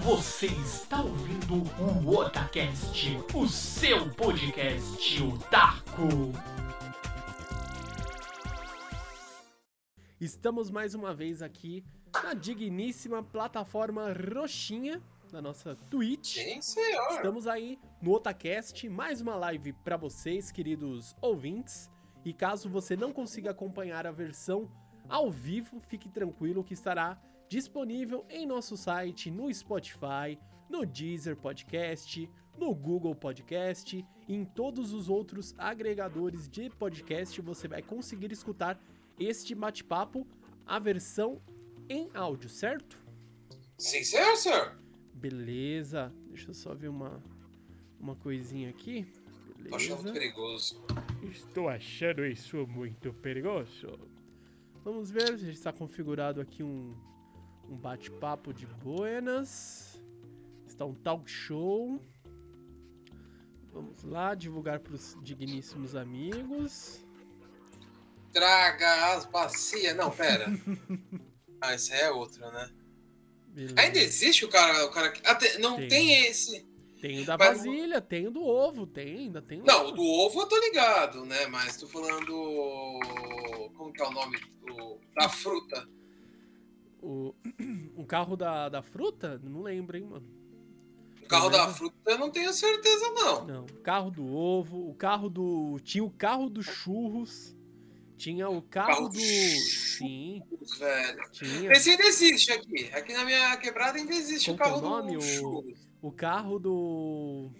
Você está ouvindo o Otacast, o seu podcast otaku. Estamos mais uma vez aqui na digníssima plataforma roxinha da nossa Twitch. Sim, senhor. Estamos aí no Otacast, mais uma live para vocês, queridos ouvintes. E caso você não consiga acompanhar a versão ao vivo, fique tranquilo que estará disponível em nosso site, no Spotify, no Deezer Podcast, no Google Podcast e em todos os outros agregadores de podcast você vai conseguir escutar este bate-papo, a versão em áudio, certo? Sim, senhor, senhor. Beleza. Deixa eu só ver uma, uma coisinha aqui. Tô achando Beleza. perigoso. Estou achando isso muito perigoso. Vamos ver, já está configurado aqui um, um bate-papo de buenas. Está um talk show. Vamos lá, divulgar para os digníssimos amigos. Traga as bacias. Não, pera. ah, esse é outro, né? Beleza. Ainda existe o cara. O cara que- até- não Tem. tem. esse. Tem o da Mas- vasilha, tem o do ovo, tem, ainda tem o Não, o do ovo eu tô ligado, né? Mas tô falando. Como que é o nome? do- da fruta. O, o carro da, da fruta? Não lembro, hein, mano. O carro da fruta eu não tenho certeza, não. Não, o carro do ovo, o carro do. Tinha o carro dos churros. Tinha o carro, Carro do. churros. Sim, Velho. tinha. Esse ainda existe aqui. Aqui na minha quebrada ainda existe Como o que é carro o nome? do O- churros. O carro do.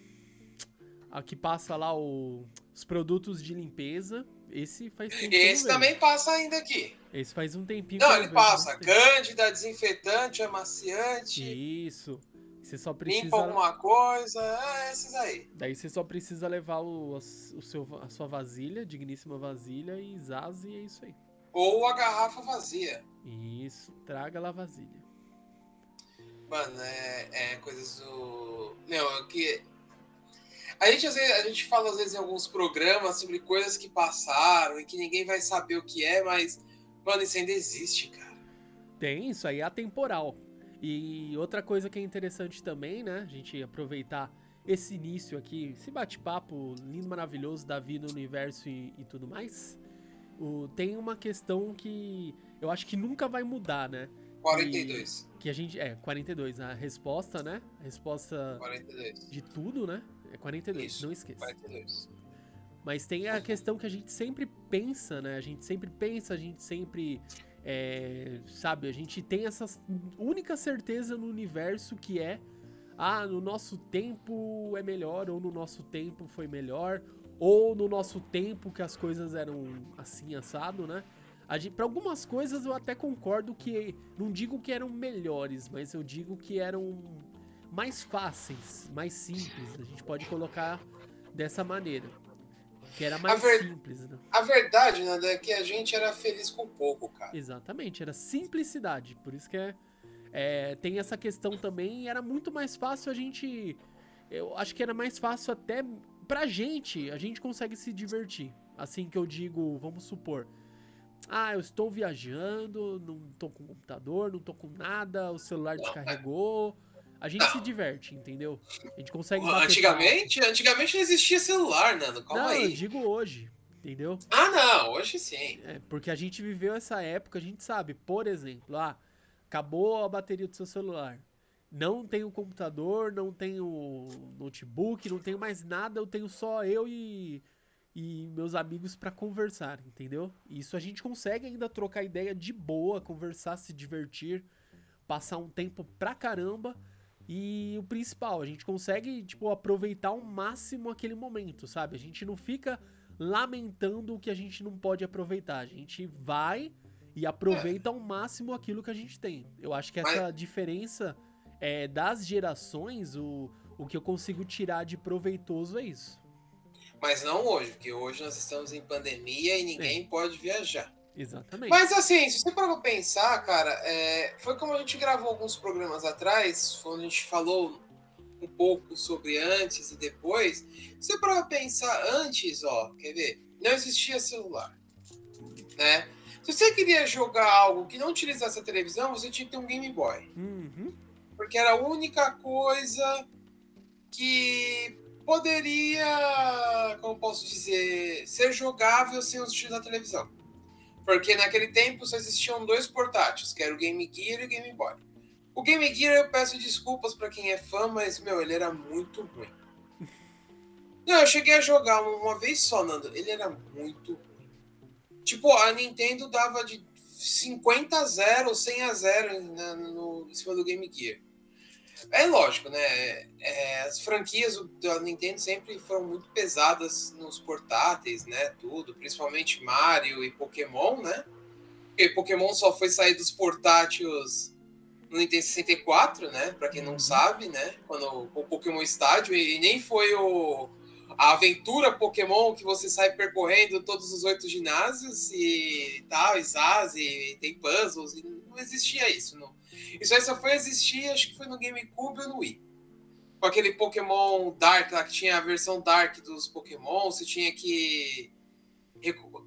Aqui passa lá o- os produtos de limpeza. Esse faz tempo. que Esse também passa ainda aqui. Esse faz um tempinho. Não, ele passa não cândida, desinfetante, amaciante, Isso. Você só precisa. limpa alguma coisa, é esses aí. Daí você só precisa levar o, a- o seu, a sua vasilha, digníssima vasilha, e zaz, e é isso aí. Ou a garrafa vazia. Isso, traga lá a vasilha. Mano, é, é coisas do. Meu, é que. A gente, às vezes, a gente fala às vezes em alguns programas sobre coisas que passaram e que ninguém vai saber o que é, mas, mano, isso ainda existe, cara. Tem, isso aí é atemporal. E outra coisa que é interessante também, né? A gente aproveitar esse início aqui, esse bate-papo lindo, maravilhoso, Davi no universo e, e tudo mais. O, tem uma questão que eu acho que nunca vai mudar, né? 42. Que a gente. É, 42, a resposta, né? A resposta 42. de tudo, né? É 42, Isso, não esqueça. 42. Mas tem a questão que a gente sempre pensa, né? A gente sempre pensa, a gente sempre. é, sabe, a gente tem essa única certeza no universo que é. Ah, no nosso tempo é melhor, ou no nosso tempo foi melhor, ou no nosso tempo que as coisas eram assim, assado, né? A gente, pra algumas coisas eu até concordo que. Não digo que eram melhores, mas eu digo que eram mais fáceis, mais simples. A gente pode colocar dessa maneira. Que era mais ver- simples, né? A verdade, Nanda, é que a gente era feliz com pouco, cara. Exatamente, era simplicidade. Por isso que é, é, tem essa questão também. Era muito mais fácil a gente. Eu acho que era mais fácil até pra gente. A gente consegue se divertir. Assim que eu digo, vamos supor. Ah, eu estou viajando, não tô com computador, não tô com nada, o celular descarregou. A gente se diverte, entendeu? A gente consegue. Antigamente, antigamente não existia celular, Nando. Calma Não, eu aí. digo hoje, entendeu? Ah, não, hoje sim. É, porque a gente viveu essa época, a gente sabe, por exemplo, ah, acabou a bateria do seu celular. Não tenho computador, não tenho notebook, não tenho mais nada, eu tenho só eu e, e meus amigos pra conversar, entendeu? Isso a gente consegue ainda trocar ideia de boa, conversar, se divertir, passar um tempo pra caramba. E o principal, a gente consegue, tipo, aproveitar ao máximo aquele momento, sabe? A gente não fica lamentando o que a gente não pode aproveitar. A gente vai e aproveita ao máximo aquilo que a gente tem. Eu acho que essa diferença é, das gerações, o, o que eu consigo tirar de proveitoso é isso. Mas não hoje, porque hoje nós estamos em pandemia e ninguém pode viajar. Exatamente. Mas assim, se você parar pra pensar, cara, é, foi como a gente gravou alguns programas atrás, quando a gente falou um pouco sobre antes e depois. Se você parar pra pensar antes, ó, quer ver? Não existia celular, né? Se você queria jogar algo que não utilizasse a televisão, você tinha que ter um Game Boy. Uhum. porque era a única coisa que poderia, como posso dizer, ser jogável sem os títulos da televisão. Porque naquele tempo só existiam dois portáteis, que era o Game Gear e o Game Boy. O Game Gear eu peço desculpas para quem é fã, mas meu, ele era muito ruim. Não, eu cheguei a jogar uma vez só, Nando. Ele era muito ruim. Tipo, a Nintendo dava de 50 a 0, 100 a 0 na, no, em cima do Game Gear. É lógico, né? É, as franquias da Nintendo sempre foram muito pesadas nos portáteis, né? Tudo, principalmente Mario e Pokémon, né? Porque Pokémon só foi sair dos portáteis no Nintendo 64, né? Para quem não uhum. sabe, né? Quando o Pokémon Estádio e nem foi o a aventura Pokémon que você sai percorrendo todos os oito ginásios e tal, e Zaz, e tem puzzles, e não existia isso. Não. Isso aí só foi existir, acho que foi no GameCube ou no Wii. Com aquele Pokémon Dark lá, que tinha a versão Dark dos Pokémon, você tinha que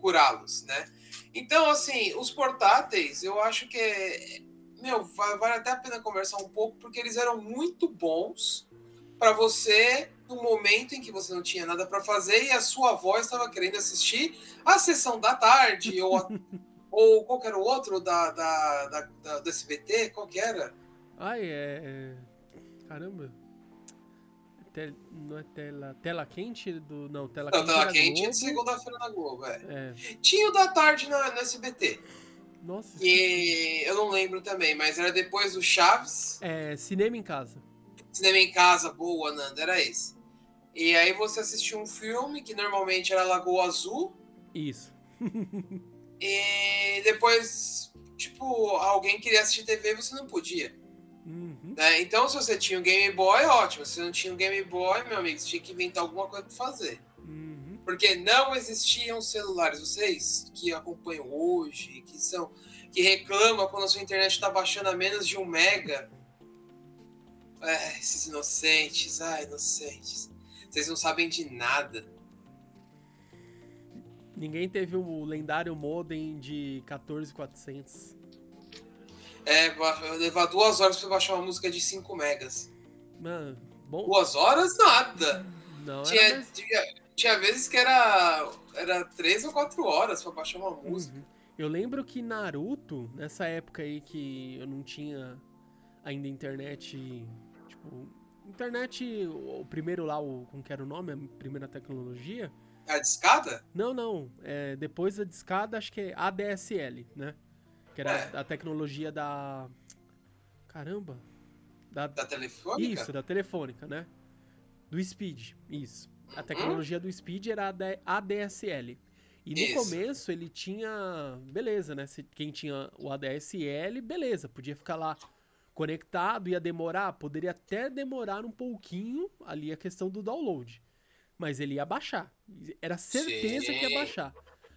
curá-los, né? Então, assim, os portáteis, eu acho que é, meu, vale até a pena conversar um pouco, porque eles eram muito bons para você no momento em que você não tinha nada para fazer e a sua avó estava querendo assistir a sessão da tarde ou, a, ou qualquer outro da, da, da, da, do SBT, qual que era? Ai, é. é caramba. não é tela, tela quente do. Não, tela não, quente. Tela quente é de segunda-feira na Globo, é. é. Tinha o da tarde na, no SBT. Nossa. E eu não lembro também, mas era depois do Chaves. É, Cinema em Casa. Cinema em Casa, boa, Nanda, era esse. E aí você assistiu um filme que normalmente era Lagoa Azul. Isso. e depois, tipo, alguém queria assistir TV e você não podia. Uhum. Né? Então, se você tinha um Game Boy, ótimo. Se não tinha um Game Boy, meu amigo, você tinha que inventar alguma coisa para fazer. Uhum. Porque não existiam celulares. Vocês que acompanham hoje, que são que reclamam quando a sua internet está baixando a menos de um mega, é, esses inocentes, ai, inocentes. Vocês não sabem de nada. Ninguém teve o lendário modem de 14400. É, levar duas horas pra baixar uma música de 5 megas. Mano, bom. Duas horas, nada. Não, tinha, mais... tinha, tinha, vezes que era, era três ou quatro horas pra baixar uma música. Uhum. Eu lembro que Naruto, nessa época aí que eu não tinha ainda internet Tipo, internet, o primeiro lá, o, como que era o nome, a primeira tecnologia. A discada? Não, não. É, depois da discada, acho que é ADSL, né? Que era é. a, tecnologia da. Caramba! Da, da telefônica? Isso, da telefônica, né? Do Speed, isso. A uhum. tecnologia do Speed era a ADSL. E no isso. começo ele tinha. Beleza, né? Quem tinha o ADSL, beleza, podia ficar lá conectado, ia demorar? Poderia até demorar um pouquinho ali a questão do download. Mas ele ia baixar. Era certeza Sim. que ia baixar.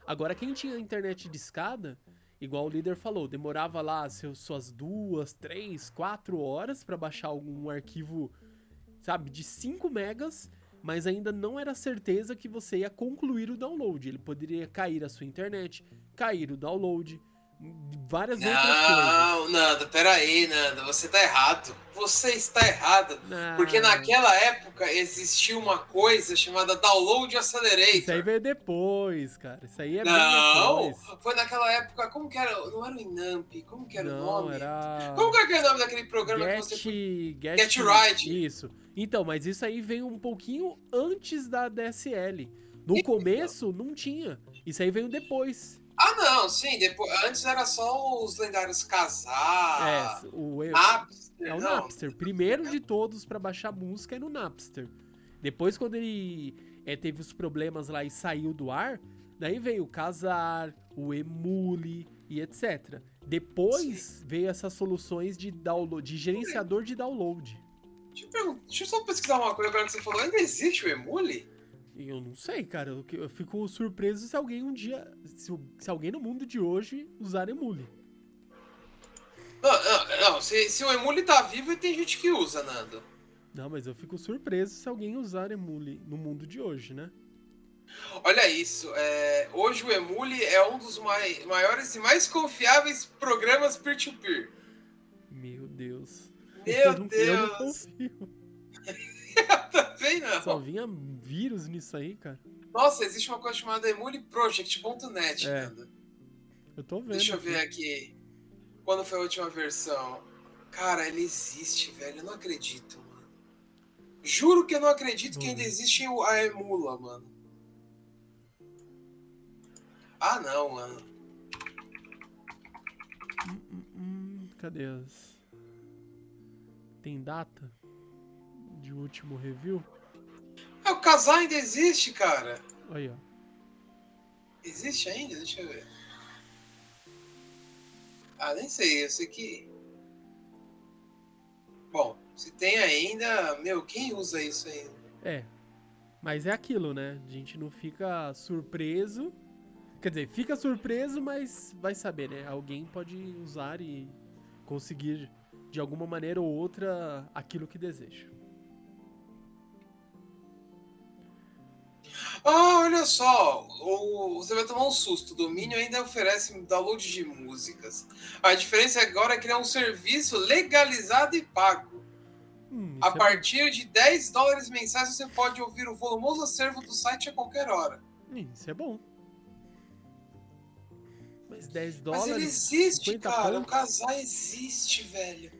Agora, quem tinha internet de escada, igual o líder falou, demorava lá seus, suas duas, três, quatro horas para baixar algum arquivo, sabe, de 5 megas, mas ainda não era certeza que você ia concluir o download. Ele poderia cair a sua internet, cair o download, várias não, outras coisas. Não, Nanda, peraí, Nanda, você tá errado. Você está errado. Não. Porque naquela época existia uma coisa chamada Download Accelerator. Isso aí veio depois, cara. Isso aí é Não, foi naquela época. Como que era? Não era o Inamp? Como que era não, o nome? Era... Como que era o nome daquele programa Get, que você. Get, Get Right. Isso. Então, mas isso aí veio um pouquinho antes da DSL. No começo, não tinha. Isso aí veio depois. Ah, não, sim. Depois, antes era só os lendários casar. É, o Napster. É o não. Napster. Primeiro de todos para baixar música é no Napster. Depois, quando ele é, teve os problemas lá e saiu do ar, daí veio o Casar, o Emule e etc. Depois sim. veio essas soluções de download, de gerenciador de download. Deixa eu, deixa eu só pesquisar uma coisa agora que você falou. Ainda existe o Emule? Eu não sei, cara. Eu, eu fico surpreso se alguém um dia. Se, se, alguém no mundo de hoje usar emule. Não, não, não se, se, o emule tá vivo, tem gente que usa, Nando. Não, mas eu fico surpreso se alguém usar emule no mundo de hoje, né? Olha isso, é, hoje o Emule é um dos mai, maiores e mais confiáveis programas peer-to-peer. -peer. Meu Deus. Meu eu não, Deus. Eu não confio. Também não. Só vinha vírus nisso aí, cara. Nossa, existe uma coisa chamada emuleproject.net, É. Eu tô vendo. Deixa eu ver aqui. Quando foi a última versão? Cara, ele existe, velho. Eu não acredito, mano. Juro que eu não acredito que ainda Uhum. existe a emula, mano. Ah, não, mano. Hum, hum, cadê as. Tem data? De último review? Ah, o casal ainda existe, cara. Aí, ó. Existe ainda? Deixa eu ver. Ah, nem sei. Eu sei que. Bom, se tem ainda. Meu, quem usa isso ainda? É. Mas é aquilo, né? A gente não fica surpreso. Quer dizer, fica surpreso, mas vai saber, né? Alguém pode usar e conseguir de alguma maneira ou outra aquilo que deseja. Ah, olha só, o, você vai tomar um susto. O domínio ainda oferece download de músicas. A diferença agora é que ele é um serviço legalizado e pago. Hum, A é partir de 10 dólares mensais você pode ouvir o volumoso acervo do site a qualquer hora. Isso é bom. Mas 10 Mas dólares. ele existe, 50 cara. pontos. O casal existe, velho.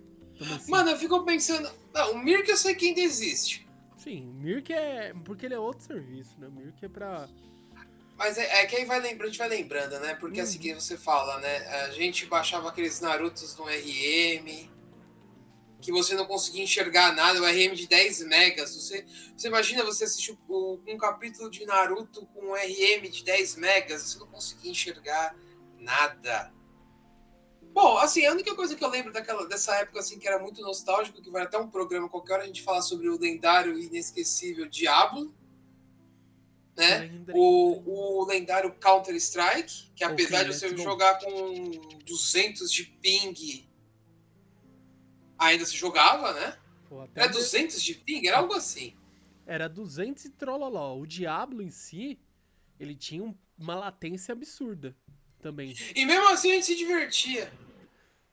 assim? Mano, eu fico pensando. Não, o Mirk eu sei que ainda existe. Sim, o Mirk é. Porque ele é outro serviço, né? O Mirk é pra. Mas é, é que aí vai lembrando, a gente vai lembrando, né? Porque Uhum. assim que você fala, né? A gente baixava aqueles Narutos no RM, que você não conseguia enxergar nada, o RM de 10 megas. Você, você imagina você assistir um capítulo de Naruto com um RM de 10 megas, você não conseguia enxergar nada. Bom, assim, a única coisa que eu lembro daquela, dessa época, assim, que era muito nostálgico, que vai até um programa qualquer hora a gente falar sobre o lendário e inesquecível Diablo, né? O, o lendário Counter-Strike, que apesar de você go. jogar com 200 de ping, ainda se jogava, né? Pô, Era de- 200 de ping? Era algo assim. Era 200 e trololó. O Diablo em si, ele tinha um- uma latência absurda também. E mesmo assim a gente se divertia.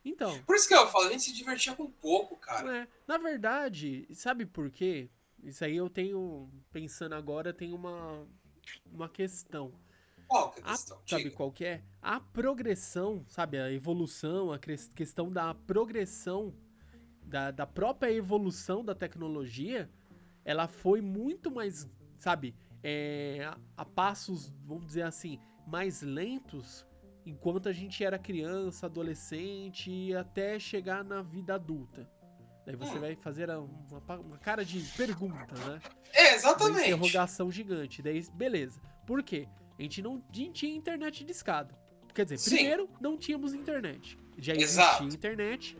Então, Por isso que eu falo, a gente se divertia com pouco, cara. é, na verdade, sabe por quê? Isso aí eu tenho, pensando agora, tem uma, uma questão. Qual que é a A- questão? sabe Diga. qual que é? A progressão, sabe? A evolução, a questão da progressão, da, da própria evolução da tecnologia, ela foi muito mais, sabe? é, a, a passos, vamos dizer assim, mais lentos, enquanto a gente era criança, adolescente e até chegar na vida adulta. Daí você Hum. vai fazer uma, uma cara de pergunta, né? É, Uma exatamente. interrogação gigante. Daí, beleza. Por quê? A gente não tin- tinha internet de escada. Quer dizer, Sim. primeiro, não tínhamos internet. Já existia Exato. internet,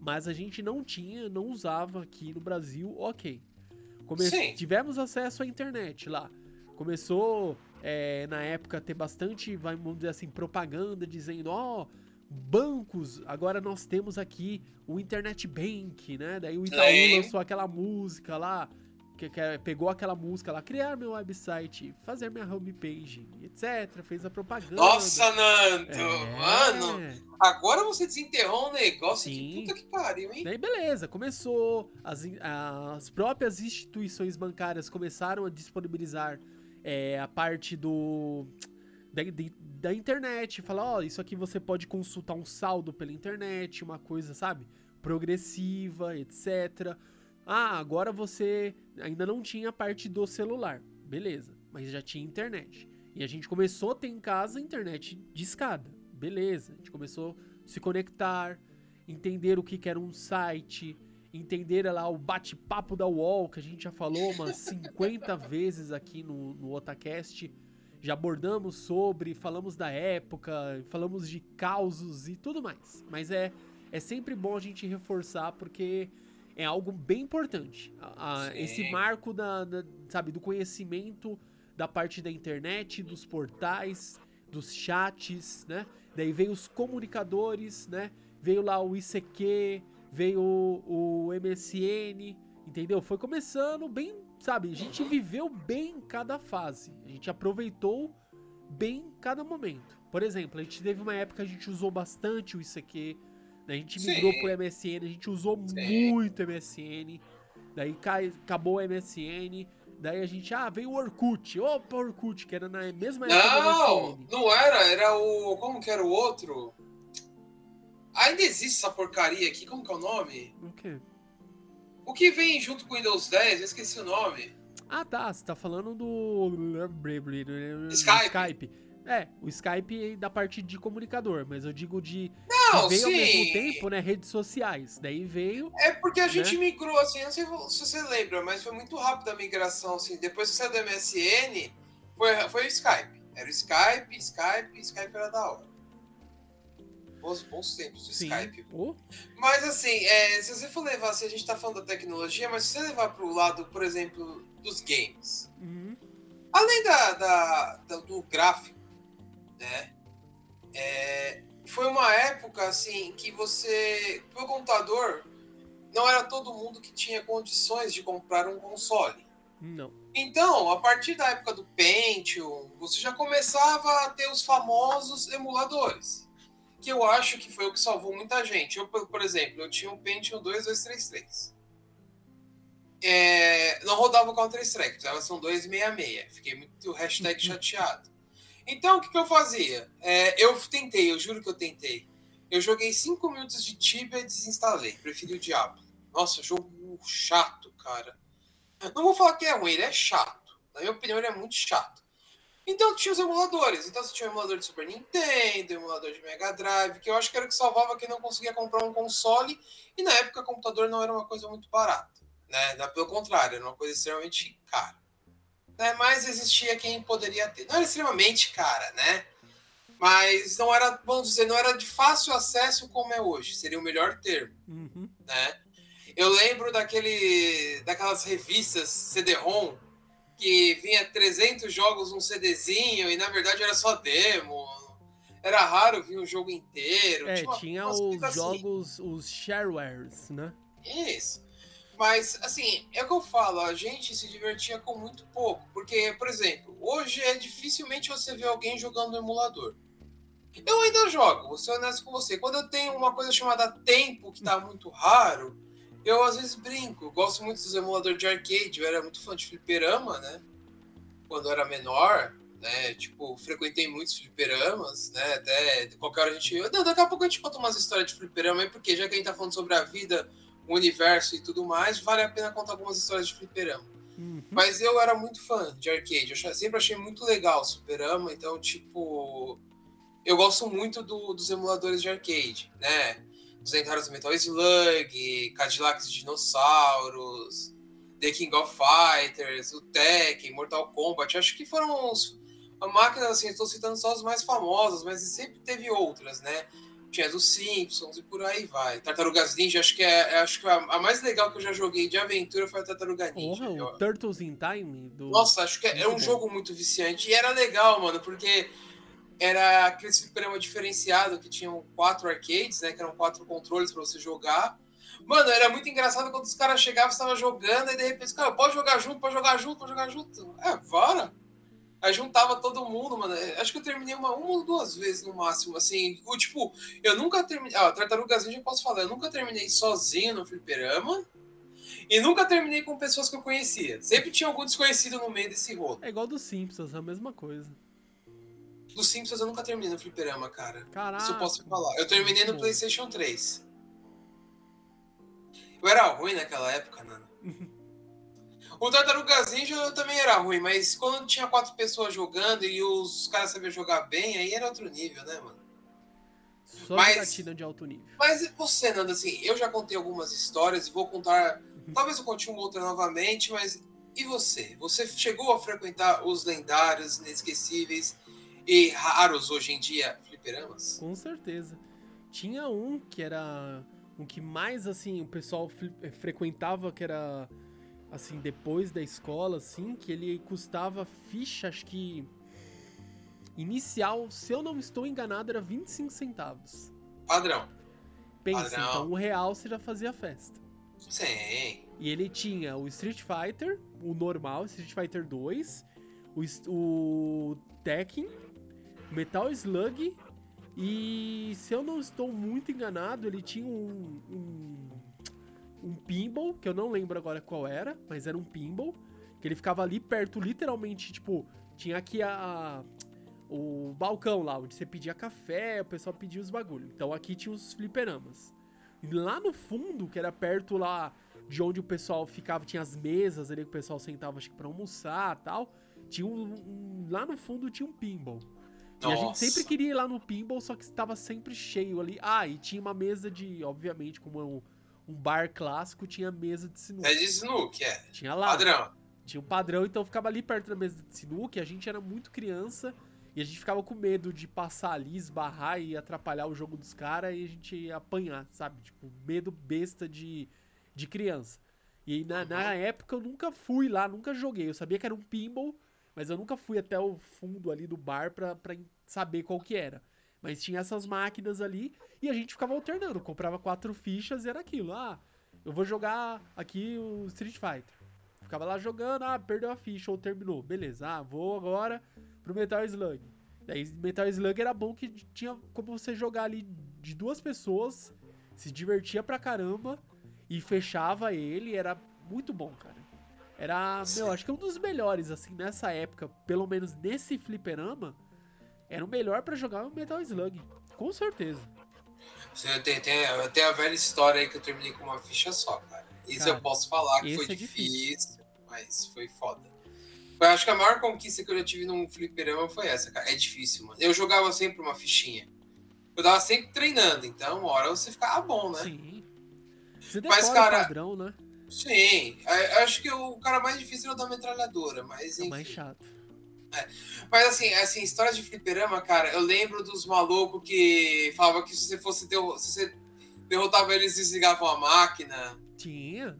mas a gente não tinha, não usava aqui no Brasil, ok. Come- Sim. Tivemos acesso à internet lá. Começou, é, na época, ter bastante, vamos dizer assim, propaganda dizendo, ó, bancos, agora nós temos aqui o Internet Bank, né? Daí o Itaú Sim. lançou aquela música lá, que, que é- pegou aquela música lá, criar meu website, fazer minha homepage, etc. Fez a propaganda. Nossa, Nando! É. Mano, agora você desenterrou um negócio Sim. que puta que pariu, hein? Daí beleza, começou. As, as próprias instituições bancárias começaram a disponibilizar é, a parte do. Da, da internet. Falar, ó, isso aqui você pode consultar um saldo pela internet, uma coisa, sabe? Progressiva, etc. Ah, agora você ainda não tinha a parte do celular. Beleza, mas já tinha internet. E a gente começou a ter em casa internet de escada. Beleza, a gente começou a se conectar, entender o que, que era um site, entender lá o bate-papo da UOL, que a gente já falou umas 50 vezes aqui no, no Otacast. Já abordamos sobre, falamos da época, falamos de causos e tudo mais. Mas é, é sempre bom a gente reforçar porque é algo bem importante. A- a- esse marco da, da- sabe, do conhecimento da parte da internet, dos portais, dos chats, né? Daí veio os comunicadores, né? Veio lá o ICQ, veio o, o MSN, entendeu? Foi começando bem, sabe? A gente viveu bem cada fase. A gente aproveitou bem cada momento. Por exemplo, a gente teve uma época que a gente usou bastante o ICQ, A gente migrou Sim. pro MSN, a gente usou Sim. muito MSN. Daí cai, acabou o MSN. Daí a gente, ah, veio o Orkut. Opa, Orkut, que era na mesma época do Não, não era, era o. Como que era o outro? Ainda existe essa porcaria aqui, como que é o nome? O quê? O que vem junto com o Windows 10, eu esqueci o nome. Ah, tá. Você tá falando do. Skype. Skype. É, o Skype da parte de comunicador, mas eu digo de. Não, veio ao sim. mesmo tempo, né? Redes sociais. Daí veio. É porque a gente Né? migrou, assim, não sei se você lembra, mas foi muito rápido a migração, assim. Depois que saiu do MSN, foi, foi o Skype. Era o Skype, Skype, Skype era da hora. Bons, bons tempos do Sim. Skype. Oh, Mas assim, é, se você for levar, se a gente tá falando da tecnologia, mas se você levar pro lado, por exemplo, dos games, uhum. além da, da- da- do gráfico, né? é, foi uma época assim que você, pro computador, não era todo mundo que tinha condições de comprar um console. Não. Então, a partir da época do Pentium, você já começava a ter os famosos emuladores. Que eu acho que foi o que salvou muita gente. Eu, por exemplo, eu tinha um Pentium 2233. É, não rodava o Counter-Strike, a versão 266. Fiquei muito hashtag chateado. Então, o que, que eu fazia? É, eu tentei, eu juro que eu tentei. Eu joguei 5 minutos de Tibia e desinstalei. Preferi o Diablo. Nossa, jogo chato, cara. Não vou falar que é ruim, ele é chato. Na minha opinião, ele é muito chato. Então tinha os emuladores. Então você tinha um emulador de Super Nintendo, emulador de Mega Drive, que eu acho que era o que salvava quem não conseguia comprar um console. E na época, computador não era uma coisa muito barata. Né? Pelo contrário, era uma coisa extremamente cara. Né? Mas existia quem poderia ter. Não era extremamente cara, né? Mas não era, vamos dizer, não era de fácil acesso como é hoje. Seria o melhor termo Uhum. né? Eu lembro daquele, daquelas revistas CD-ROM que vinha 300 jogos num CDzinho e na verdade era só demo. Era raro vir um jogo inteiro. É, uma- tinha umas os assim. jogos, os sharewares, né? Isso. Mas, assim, é o que eu falo, a gente se divertia com muito pouco. Porque, por exemplo, hoje é dificilmente você ver alguém jogando no emulador. Eu ainda jogo, vou ser honesto com você. Quando eu tenho uma coisa chamada tempo, que tá muito raro, eu às vezes brinco. Gosto muito dos emuladores de arcade, eu era muito fã de fliperama, né? Quando eu era menor, né? Tipo, frequentei muitos fliperamas, né? Até qualquer hora a gente. Não, daqui a pouco a gente conta umas histórias de fliperama aí, porque já que a gente tá falando sobre a vida, o universo e tudo mais, vale a pena contar algumas histórias de fliperama. Uhum. Mas eu era muito fã de arcade, eu sempre achei muito legal o Superama, então, tipo, eu gosto muito do- dos emuladores de arcade, né? Os lendários Metal Slug, Cadillacs de Dinossauros, The King of Fighters, o Tekken, Mortal Kombat, acho que foram os a máquina, assim, estou citando só as mais famosas, mas sempre teve outras, né? Tinha dos Simpsons e por aí vai. Tartarugas Ninja, acho que é, acho que a, mais legal que eu já joguei de aventura foi a Tartaruga Ninja. Porra, Eu- o Turtles in Time do. nossa, acho que é, é um jogo muito viciante. E era legal, mano, porque era aquele fliperama diferenciado que tinham quatro arcades, né? Que eram quatro controles pra você jogar. Mano, era muito engraçado quando os caras chegavam, tava jogando, e de repente, cara, pode jogar junto, pode jogar junto, pode jogar junto. É, bora. Aí juntava todo mundo, mano. Acho que eu terminei uma, uma ou duas vezes no máximo, assim. O, tipo, eu nunca terminei. Ah, Tartarugas Ninja eu posso falar, eu nunca terminei sozinho no fliperama. E nunca terminei com pessoas que eu conhecia. Sempre tinha algum desconhecido no meio desse rolo. É igual dos Simpsons, é a mesma coisa. Dos Simpsons eu nunca terminei no fliperama, cara. Caraca. Isso eu posso falar. Eu terminei no Bom. PlayStation 3. Eu era ruim naquela época, Nana. O Tartarugas Ninja eu também era ruim, mas quando tinha quatro pessoas jogando e os caras sabiam jogar bem, aí era outro nível, né, mano? Só Mas- jogatina de alto nível. Mas você, Nanda, assim, eu já contei algumas histórias e vou contar. Uhum. Talvez eu conte uma outra novamente, mas e você? Você chegou a frequentar os lendários, inesquecíveis e raros hoje em dia fliperamas? Com certeza. Tinha um que era um que mais assim o pessoal eh, frequentava, que era assim depois da escola, assim, que ele custava ficha, acho que inicial, se eu não estou enganado, era 25 centavos. Padrão. Pensa, Padrão. então um real você já fazia festa. Sim. E ele tinha o Street Fighter, o normal, Street Fighter 2, o, o Tekken, o Metal Slug E se eu não estou muito enganado, ele tinha um, um, um pinball, que eu não lembro agora qual era, mas era um pinball, que ele ficava ali perto, literalmente, tipo, tinha aqui a, o balcão lá, onde você pedia café, o pessoal pedia os bagulho. Então aqui tinha os fliperamas. E lá no fundo, que era perto lá de onde o pessoal ficava, tinha as mesas ali que o pessoal sentava, acho que pra almoçar tal. Tinha um, um lá no fundo tinha um pinball. E a gente sempre queria ir lá no pinball, só que estava sempre cheio ali. Ah, e tinha uma mesa de, obviamente, como é um, um bar clássico, tinha mesa de sinuca. É de sinuca, é. Tinha lá. Padrão. Tinha um padrão, então ficava ali perto da mesa de sinuca, e a gente era muito criança, e a gente ficava com medo de passar ali, esbarrar e atrapalhar o jogo dos caras, e a gente ia apanhar, sabe? Tipo, medo besta de, de criança. E na, na época eu nunca fui lá, nunca joguei. Eu sabia que era um pinball, mas eu nunca fui até o fundo ali do bar pra, pra saber qual que era. Mas tinha essas máquinas ali e a gente ficava alternando. Comprava quatro fichas e era aquilo. Ah, eu vou jogar aqui o Street Fighter. Ficava lá jogando, ah, perdeu a ficha ou terminou. Beleza, ah, vou agora pro Metal Slug. Daí Metal Slug era bom que tinha como você jogar ali de duas pessoas, se divertia pra caramba e fechava ele, era muito bom, cara. Era, meu, acho que um dos melhores, assim, nessa época, pelo menos nesse fliperama, era o melhor para jogar o Metal Slug. Com certeza. Você tem, tem, tem a velha história aí que eu terminei com uma ficha só, cara. Isso cara, eu posso falar que foi é difícil, difícil, mas foi foda. Eu acho que a maior conquista que eu já tive num fliperama foi essa, cara. É difícil, mano. Eu jogava sempre uma fichinha. Eu tava sempre treinando, então uma hora você ficava bom, né? Sim. Você mas, cara, padrão, né? Sim. Acho que o cara mais difícil é o da metralhadora, mas enfim. É mais chato. É. Mas assim, assim, histórias de fliperama, cara, eu lembro dos malucos que falavam que se você fosse se você derrotava eles, desligavam a máquina. Tinha.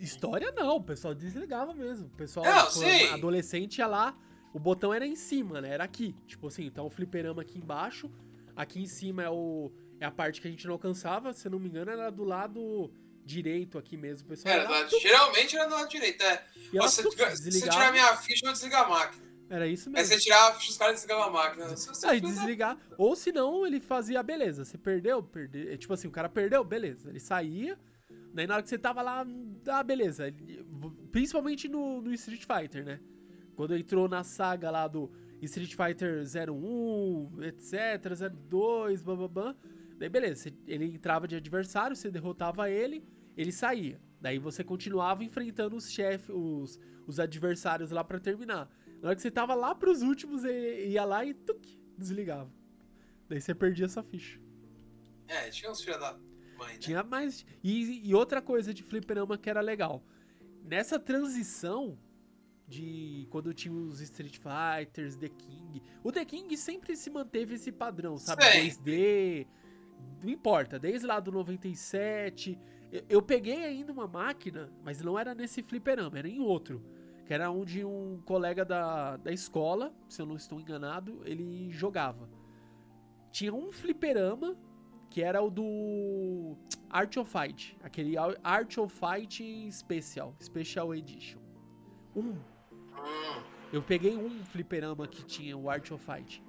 História não, o pessoal desligava mesmo. O pessoal não, tipo, adolescente ia lá, o botão era em cima, né? Era aqui. Tipo assim, então o fliperama aqui embaixo, aqui em cima é o é a parte que a gente não alcançava, se não me engano, era do lado direito aqui mesmo, pessoal. Era, era geralmente era do lado direito, é. E Você, se tirar minha ficha, eu vou desligar a máquina. Era isso mesmo. Aí você tirava a ficha, os caras desligavam a máquina. Aí desligar. Ou se não, ele fazia, beleza, você perdeu, perdeu. Tipo assim, o cara perdeu, beleza. Ele saía. Daí na hora que você tava lá, ah, beleza. Principalmente no, no Street Fighter, né? Quando entrou na saga lá do Street Fighter 01, etc, 02, bababam. Daí beleza, ele entrava de adversário, você derrotava ele, ele saía. Daí você continuava enfrentando os chefes, os, os adversários lá para terminar. Na hora que você tava lá pros últimos, ia lá e tuc, desligava. Daí você perdia sua ficha. É, tinha uns filhos da mãe, né? Tinha mais. E, e outra coisa de fliperama que era legal. Nessa transição de quando tinha os Street Fighters, The King. O The King sempre se manteve esse padrão, sabe? Sim. 2D. Não importa, desde lá do 97. Eu, eu peguei ainda uma máquina, mas não era nesse fliperama, era em outro que era onde um colega da, da escola, se eu não estou enganado, ele jogava. Tinha um fliperama que era o do Art of Fight, aquele Art of Fight Special, Special Edition. Um. Eu peguei um fliperama que tinha o Art of Fight.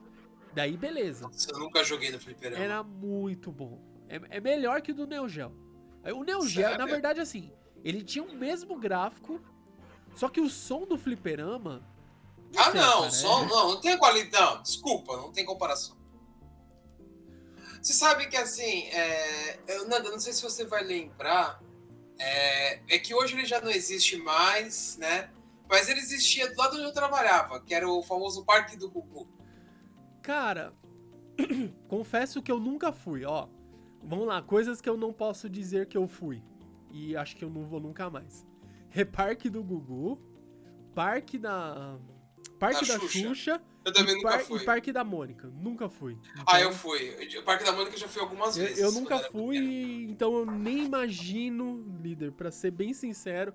Daí, beleza. Eu nunca joguei no fliperama. Era muito bom. É, é melhor que o do Neo Geo. O Neo Geo, na verdade, assim, ele tinha o mesmo gráfico, só que o som do fliperama. Não ah, sei, não, cara, som, é... não, não tem qualidade. Não, desculpa, não tem comparação. Você sabe que assim, é, eu, Nanda, não sei se você vai lembrar, é, é, que hoje ele já não existe mais, né? Mas ele existia do lado onde eu trabalhava, que era o famoso Parque do Gugu. Cara, confesso que eu nunca fui, ó. Vamos lá, coisas que eu não posso dizer que eu fui. E acho que eu não vou nunca mais. Reparque do Gugu, Parque da. Parque da, da Xuxa. Xuxa. Eu também nunca par... fui. E Parque da Mônica. Nunca fui. Então, ah, eu fui. O Parque da Mônica eu já fui algumas eu, vezes. Eu nunca fui, então eu nem imagino, líder, para ser bem sincero.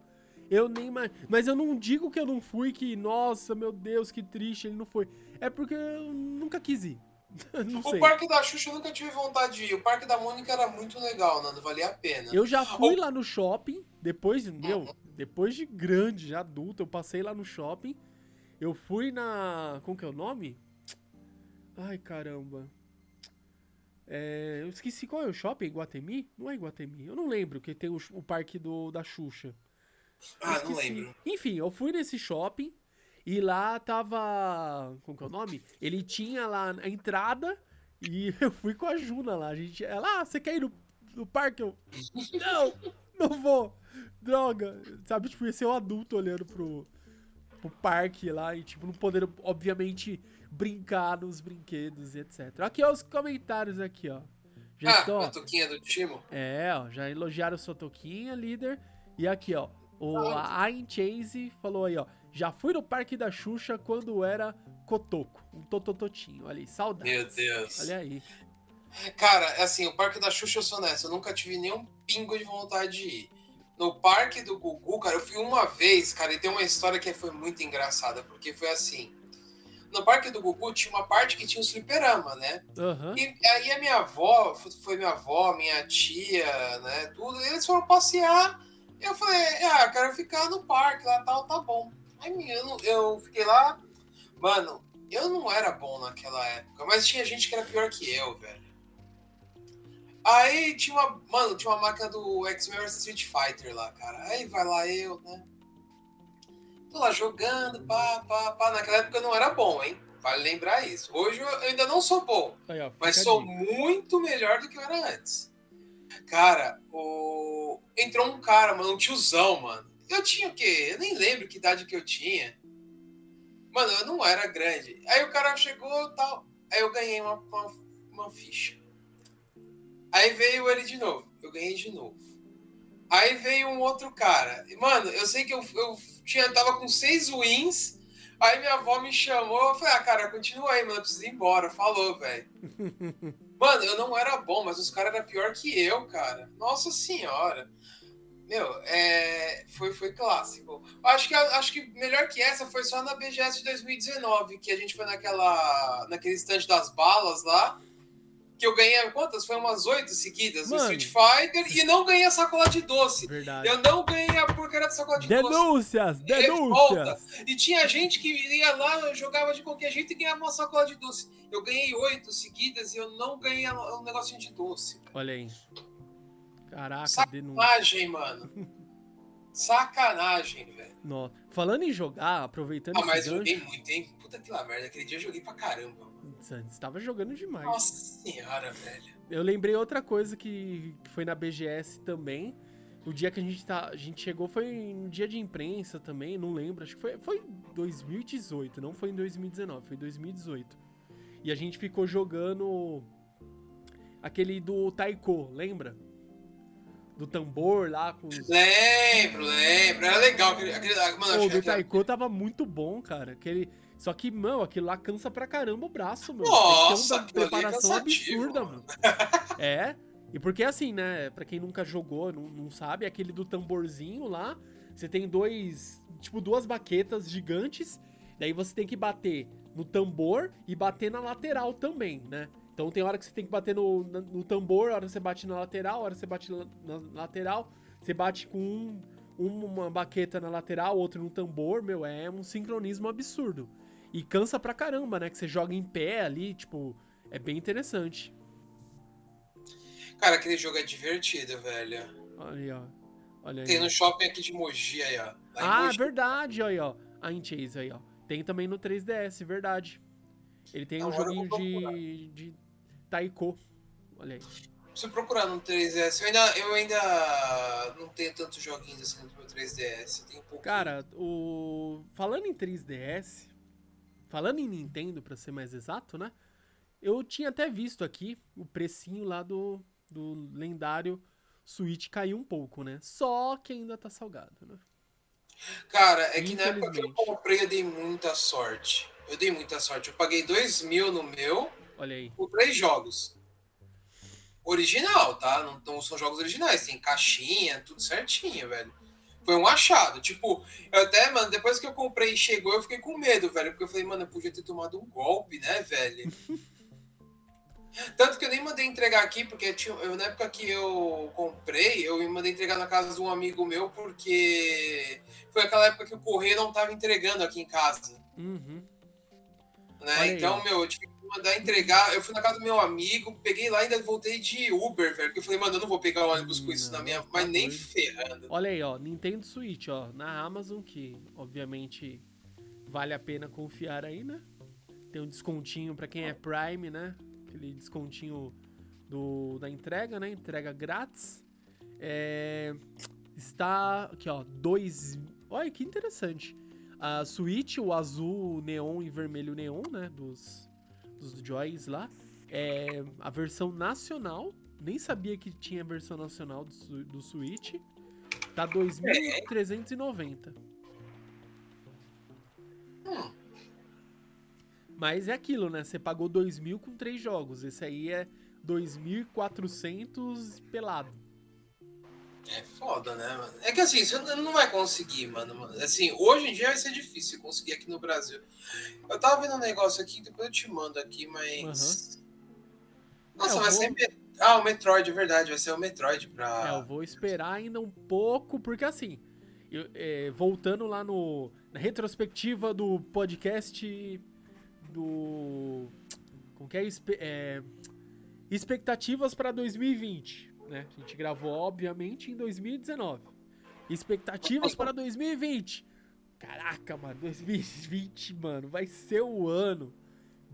Eu nem imagino. Mas eu não digo que eu não fui, que, nossa, meu Deus, que triste, ele não foi. É porque eu nunca quis ir. o. Parque da Xuxa eu nunca tive vontade de ir. O Parque da Mônica era muito legal, Nando. Valia a pena. Eu já fui lá no shopping, depois, meu, uhum. depois de grande, já adulto, eu passei lá no shopping. Eu fui na. Como que é o nome? Ai, caramba. É, eu esqueci qual é o shopping, Iguatemi? Não é Iguatemi, eu não lembro, que tem o, o parque do, da Xuxa. Ah, não lembro. Enfim, eu fui nesse shopping e lá tava. Como que é o nome? Ele tinha lá a entrada e eu fui com a Juna lá. A gente, ela, ah, você quer ir no, no parque? Eu, não, não vou. Droga. Sabe, tipo, ia ser um adulto olhando pro, pro parque lá e, tipo, não podendo, obviamente, brincar nos brinquedos e etc. Aqui, ó, os comentários aqui, ó. Já Ah, a toquinha do Timo? É, ó, já elogiaram sua toquinha, líder. E aqui, ó, o Ain Chase falou aí, ó. Já fui no Parque da Xuxa quando era cotoco. Um totototinho. Olha aí, saudades. Meu Deus. Olha aí. Cara, é assim, o Parque da Xuxa, eu sou nessa. Eu nunca tive nenhum pingo de vontade de ir. No Parque do Gugu, cara, eu fui uma vez, cara, e tem uma história que foi muito engraçada, porque foi assim. No Parque do Gugu tinha uma parte que tinha um fliperama, né? Aham. E aí a minha avó, foi minha avó, minha tia, né, tudo, eles foram passear. Eu falei, ah, quero ficar no parque lá, tal, tá bom. Aí eu, eu fiquei lá, mano, eu não era bom naquela época, mas tinha gente que era pior que eu, velho. Aí tinha uma, mano, tinha uma máquina do X-Men vs Street Fighter lá, cara. Aí vai lá eu, né? Tô lá jogando, pá, pá, pá. Naquela época eu não era bom, hein? Vale lembrar isso. Hoje eu ainda não sou bom. Aí, ó, Mas sou muito melhor do que eu era antes. Cara, o... entrou um cara, mano, um tiozão, mano. Eu tinha o quê? Eu nem lembro que idade que eu tinha. Mano, eu não era grande. Aí o cara chegou e tal. Aí eu ganhei uma, uma, uma ficha. Aí veio ele de novo. Eu ganhei de novo. Aí veio um outro cara. Mano, eu sei que eu, eu tinha, tava com seis wins. Aí minha avó me chamou. Eu falei, ah, cara, continua aí, mano. Eu preciso ir embora. Falou, velho. Mano, eu não era bom, mas os caras eram pior que eu, cara. Nossa senhora. Meu, é, foi, foi clássico. Acho que, acho que melhor que essa foi só na BGS de 2019, que a gente foi naquela, naquele stand das balas lá. Que eu ganhei quantas? Foi umas oito seguidas no Mano. Street Fighter e não ganhei a sacola de doce. Verdade. Eu não ganhei a porcaria da sacola de doce. Denúncias! Revolta. Denúncias! E tinha gente que ia lá, jogava de qualquer jeito e ganhava uma sacola de doce. Eu ganhei oito seguidas e eu não ganhei um negocinho de doce. Olha aí. Caraca, Saca- denúncia. Sacanagem, mano. Sacanagem, velho. Nossa. Falando em jogar, aproveitando Ah, mas gancho, joguei muito, hein? Puta que lá merda. Aquele dia eu joguei pra caramba, mano. você tava jogando demais. Nossa senhora, velho. Eu lembrei outra coisa que, foi na BGS também. O dia que a gente, tá, a gente chegou foi no dia de imprensa também, não lembro. Acho que foi, foi em 2018, não foi em 2019, foi em 2018. E a gente ficou jogando aquele do Taiko, lembra? Do tambor lá com os. Lembro, lembro. Era legal. Aquele, aquele, mano, o do Taiko tava muito bom, cara. Aquele... Só que, mano, aquilo lá cansa pra caramba o braço, mano. Nossa, uma é preparação cansativo, absurda, mano. mano. É. E porque assim, né? Pra quem nunca jogou, não, não sabe, aquele do tamborzinho lá, você tem dois. Tipo, duas baquetas gigantes. Daí você tem que bater no tambor e bater na lateral também, né? Então tem hora que você tem que bater no, no tambor, hora que você bate na lateral, hora que você bate na, lateral. Você bate com um, uma baqueta na lateral, outro no tambor, meu, é um sincronismo absurdo. E cansa pra caramba, né? Que você joga em pé ali, tipo, é bem interessante. Cara, aquele jogo é divertido, velho. Olha aí, ó. Olha aí. Tem no shopping aqui de Mogi aí, ó. Lá Ah, Mogi. verdade, aí, ó. A Chase aí, ó. Tem também no 3DS, verdade. Ele tem um Agora eu joguinho de, de Taiko. Olha aí. Preciso procurar no 3DS. Eu ainda, eu ainda não tenho tantos joguinhos assim no meu 3DS. Tem um pouco. Cara, o. Falando em 3DS, falando em Nintendo, pra ser mais exato, né? Eu tinha até visto aqui o precinho lá do, do lendário Switch caiu um pouco, né? Só que ainda tá salgado, né? Cara, é que na época que eu comprei eu dei muita sorte. Eu dei muita sorte. Eu paguei 2 mil no meu Olha aí. por três jogos. Original, tá? Não, não são jogos originais, tem caixinha, tudo certinho, velho. Foi um achado. Tipo, eu até, mano, depois que eu comprei e chegou, eu fiquei com medo, velho. Porque eu falei, mano, eu podia ter tomado um golpe, né, velho? Tanto que eu nem mandei entregar aqui, porque tinha, eu, na época que eu comprei, eu me mandei entregar na casa de um amigo meu, porque foi aquela época que o correio não tava entregando aqui em casa Uhum. né? Então, meu, eu tive mandar entregar. Eu fui na casa do meu amigo, peguei lá e ainda voltei de Uber, velho. Porque eu falei, mano, eu não vou pegar o ônibus com isso Não, na minha. tá Mas nem doido. ferrando. Olha aí, ó, Nintendo Switch, ó, na Amazon, que obviamente vale a pena confiar aí, né? Tem um descontinho pra quem é Prime, né? Aquele descontinho do, da entrega, né? Entrega grátis. É, está aqui, ó, dois. Olha que interessante. A Switch, o azul neon e vermelho neon, né? Dos, dos Joys lá. É a versão nacional. Nem sabia que tinha versão nacional do, do Switch. Tá 2.390. Hum. Mas é aquilo, né? Você pagou 2.000 com três jogos. Esse aí é 2.400 pelado. É foda, né, mano? É que assim, você não vai conseguir, mano. Assim, hoje em dia vai ser difícil conseguir aqui no Brasil. Eu tava vendo um negócio aqui, depois eu te mando aqui, mas. Nossa, É, vai vou- ser. Ah, o Metroid, é verdade, vai ser o Metroid pra. É, eu vou esperar ainda um pouco, porque assim, eu- é, voltando lá no, na retrospectiva do podcast do. Como que é? É, expectativas para 2020, né? A gente gravou, obviamente, em 2019. Expectativas para 2020. Caraca, mano, 2020, mano, vai ser o ano.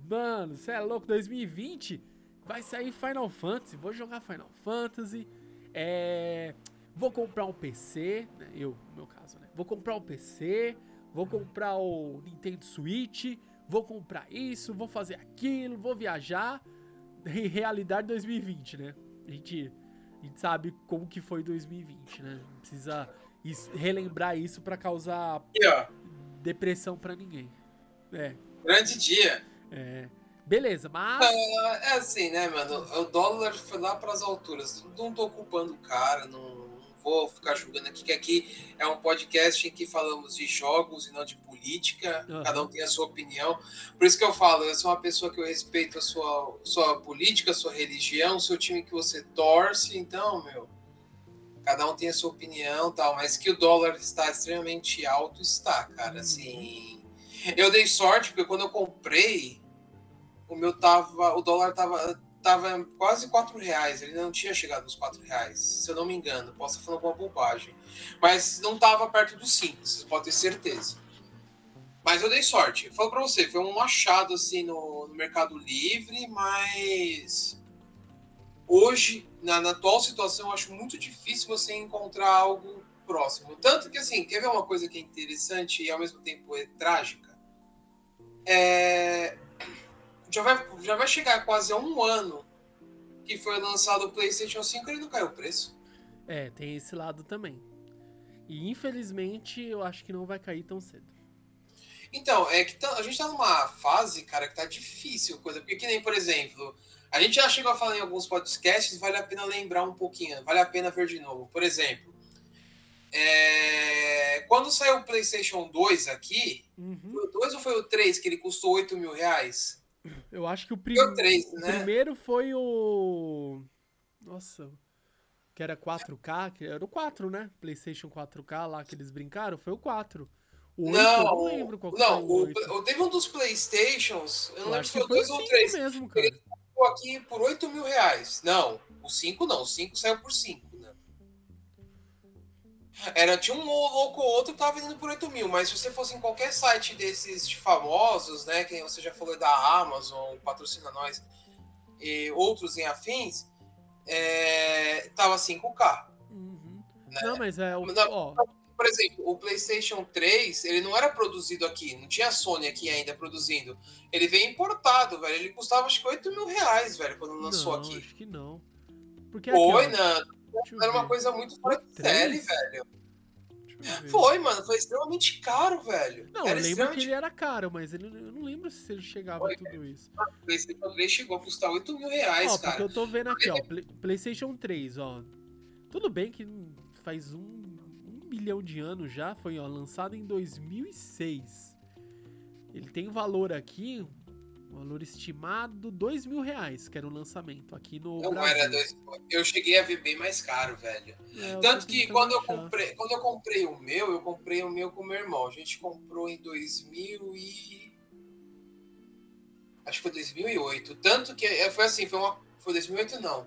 Mano, você é louco, 2020 vai sair Final Fantasy, vou jogar Final Fantasy, é, vou comprar um PC, né, eu, no meu caso, né? Vou comprar um PC, vou comprar o Nintendo Switch, vou comprar isso, vou fazer aquilo, vou viajar. Em realidade 2020, né? A gente, a gente sabe como que foi 2020, né? Não precisa is- relembrar isso pra causar depressão pra ninguém. É, Grande dia. é. Beleza, mas É assim, né, mano? O dólar foi lá pras alturas. Não tô culpando o cara, não vou ficar julgando aqui, que aqui é um podcast em que falamos de jogos e não de política. Aham. Cada um tem a sua opinião. Por isso que eu falo, eu sou uma pessoa que eu respeito a sua, sua política, a sua religião, o seu time que você torce. Então, meu, cada um tem a sua opinião tal. Mas que o dólar está extremamente alto, está, cara. Uhum. Assim. Eu dei sorte, porque quando eu comprei, o meu tava. O dólar tava, tava quase 4 reais. Ele não tinha chegado nos 4 reais, se eu não me engano. Posso falando alguma bobagem. Mas não tava perto dos 5, vocês podem ter certeza. Mas eu dei sorte. Eu falo você, foi um achado assim no, no Mercado Livre, mas hoje, na, na atual situação, eu acho muito difícil você encontrar algo próximo. Tanto que, assim, quer ver uma coisa que é interessante e ao mesmo tempo é trágica? É, já vai, já vai chegar quase a um ano que foi lançado o PlayStation 5 e ele não caiu o preço. é, tem esse lado também. E infelizmente eu acho que não vai cair tão cedo. Então, é que tá- a gente tá numa fase, cara, que tá difícil coisa. Porque que nem, por exemplo, a gente já chegou a falar em alguns podcasts, vale a pena lembrar um pouquinho, vale a pena ver de novo. Por exemplo, é, quando saiu o PlayStation 2 aqui, Uhum. foi o 2 ou foi o 3 que ele custou 8 mil reais? Eu acho que o, prim... O 3, o né? primeiro foi o. Nossa. Que era 4K, que era o 4, né? PlayStation 4K lá que eles brincaram, foi o 4. O 8 eu Não, não lembro qual não, foi o o, 8. o- teve um dos PlayStations, eu não Eu lembro acho se que foi o foi 2 o ou 5 o 3, mesmo, cara. ficou aqui por 8 mil reais. Não, o 5 não, o 5 saiu por 5, né? Era, tinha um louco ou outro que tava vendendo por 8 mil, mas se você fosse em qualquer site desses de famosos, né, que você já falou da Amazon, patrocina nós, e outros em afins, é, tava 5K. Uhum. Né? Não, mas é o. Ó, Por exemplo, o PlayStation 3, ele não era produzido aqui, não tinha a Sony aqui ainda produzindo. Ele veio importado, velho. Ele custava acho que 8 mil reais, velho, quando lançou não, aqui. acho que não. Porque aqui, Foi, ó, deixa eu Era uma coisa muito fora de série, velho. Eu ver. Foi, mano. Foi extremamente caro, velho. Não, era eu lembro que extremamente ele era caro, mas ele, eu não lembro se ele chegava a Foi, tudo isso. O PlayStation 3 chegou a custar 8 mil reais, Ó, porque cara. eu tô vendo aqui, ó, Play- PlayStation 3, ó. Tudo bem que faz um, um milhão de anos já, foi ó, lançado em 2006. Ele tem valor aqui, valor estimado, dois mil reais, que era o lançamento aqui no Não Brasil. era dois. Eu cheguei a ver bem mais caro, velho. É, Tanto que quando eu comprei, quando eu comprei o meu, eu comprei o meu com o meu irmão. A gente comprou em 2000 e Acho que foi 2008. Tanto que é, foi assim, foi uma. Foi 2008 não.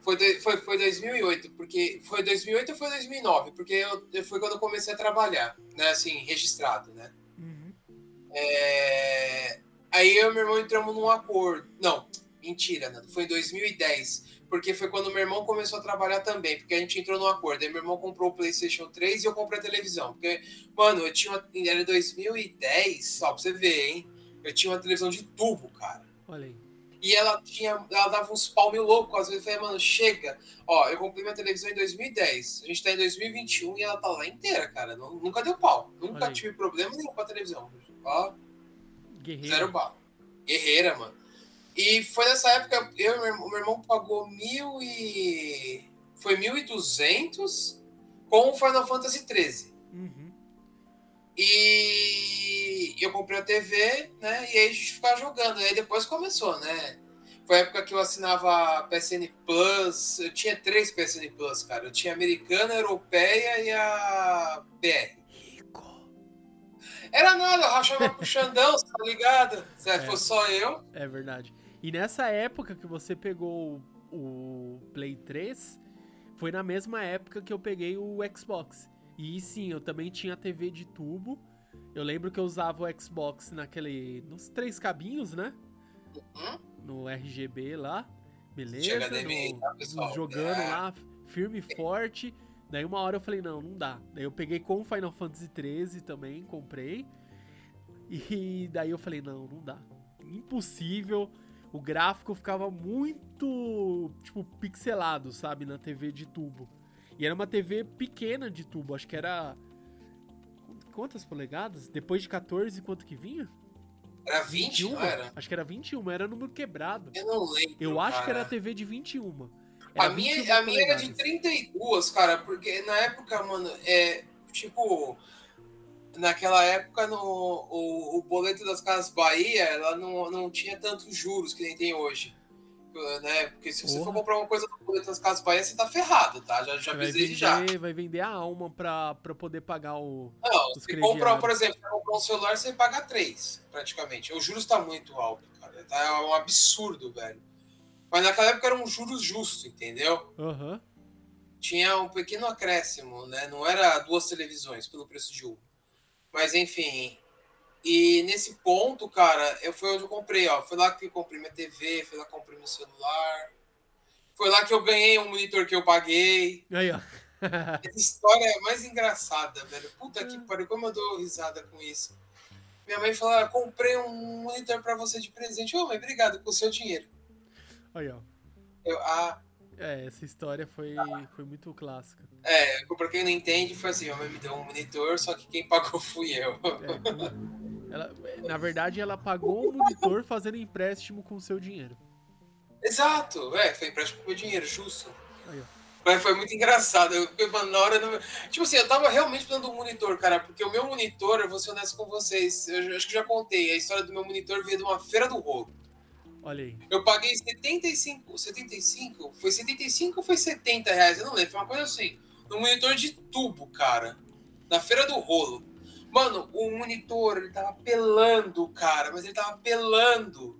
Foi, de, foi, foi 2008, porque. Foi 2008 ou foi 2009? Porque eu, foi quando eu comecei a trabalhar, né? Assim, registrado, né? Uhum. É, aí eu e meu irmão entramos num acordo. Não, mentira, Nando. Foi em 2010 porque foi quando meu irmão começou a trabalhar também, porque a gente entrou num acordo. Aí meu irmão comprou o PlayStation 3 e eu comprei a televisão. Porque, mano, eu tinha uma. Era 2010, só pra você ver, hein? Eu tinha uma televisão de tubo, cara. Olha aí. E ela tinha. Ela dava uns pau meio louco. Às vezes eu falei, mano, chega. Ó, eu comprei minha televisão em 2010. A gente tá em 2021 e ela tá lá inteira, cara. Nunca deu pau. Nunca tive problema nenhum com a televisão. Ó. Guerreira. Zero bala. Guerreira, mano. E foi nessa época, eu meu irmão, meu irmão pagou mil e. Foi 1.200 com o Final Fantasy 13. Uhum. E eu comprei a TV, né? E aí a gente ficava jogando. E aí depois começou, né? Foi a época que eu assinava PSN Plus. Eu tinha três PSN Plus, cara. Eu tinha a americana, a europeia e a BR. Era nada, eu rachava com o Xandão, tá ligado? Se é. fosse só eu. É verdade. E nessa época que você pegou o, Play 3, foi na mesma época que eu peguei o Xbox. E sim, eu também tinha TV de tubo. Eu lembro que eu usava o Xbox naquele. nos três cabinhos, né? Uhum. No RGB lá. Beleza? No, tá, pessoal? Jogando é. lá, firme e forte. Daí uma hora eu falei, não, não dá. Daí eu peguei com o Final Fantasy 13 também, comprei. E daí eu falei, não, não dá. Impossível o gráfico ficava muito, tipo, pixelado, sabe, na TV de tubo. E era uma TV pequena de tubo, acho que era. Quantas polegadas? Depois de 14, quanto que vinha? Era 20, 21? não era? Acho que era 21, era número quebrado. Eu não lembro. Eu acho cara. que era TV de 21. Era a minha, a minha era de 32, cara, porque na época, mano, é. Tipo, naquela época no, o, o boleto das Casas Bahia ela não, não tinha tantos juros que nem tem hoje. Né? Porque se você Porra. for comprar uma coisa no boleto das Casas Bahia, você tá ferrado, tá? Já, já avisei já. Vai vender a alma pra, pra poder pagar o. Não, você compra, por exemplo, você comprar um celular, você paga três, praticamente. O juros tá muito alto, cara. Tá é um absurdo, velho. Mas naquela época era um juros justo, entendeu? Uhum. Tinha um pequeno acréscimo, né? Não era duas televisões pelo preço de uma. Mas enfim. E nesse ponto, cara, eu foi onde eu comprei, ó. Foi lá que eu comprei minha TV, foi lá que eu comprei meu celular. Foi lá que eu ganhei um monitor que eu paguei. Aí, ó. Essa história é mais engraçada, velho. Puta que pariu, como eu dou risada com isso. Minha mãe falou: ah, comprei um monitor pra você de presente. Ô, mãe, obrigado, com o seu dinheiro. Aí, ó. Eu, ah, é, essa história foi, foi muito clássica. É, pra quem não entende, foi assim, mãe me deu um monitor, só que quem pagou fui eu. É, ela, na verdade, ela pagou o monitor fazendo empréstimo com o seu dinheiro. Exato, é, foi empréstimo com o meu dinheiro, justo. Aí, Mas foi muito engraçado. Eu, na hora do... Tipo assim, eu tava realmente precisando um monitor, cara, porque o meu monitor, eu vou ser honesto com vocês, eu acho que já contei, a história do meu monitor veio de uma feira do rolo. Olha aí. Eu paguei 75, 75? Foi 75 ou foi 70 reais? Eu não lembro, foi uma coisa assim. No monitor de tubo, cara. Na feira do rolo. Mano, o monitor, ele tava pelando, cara, mas ele tava pelando.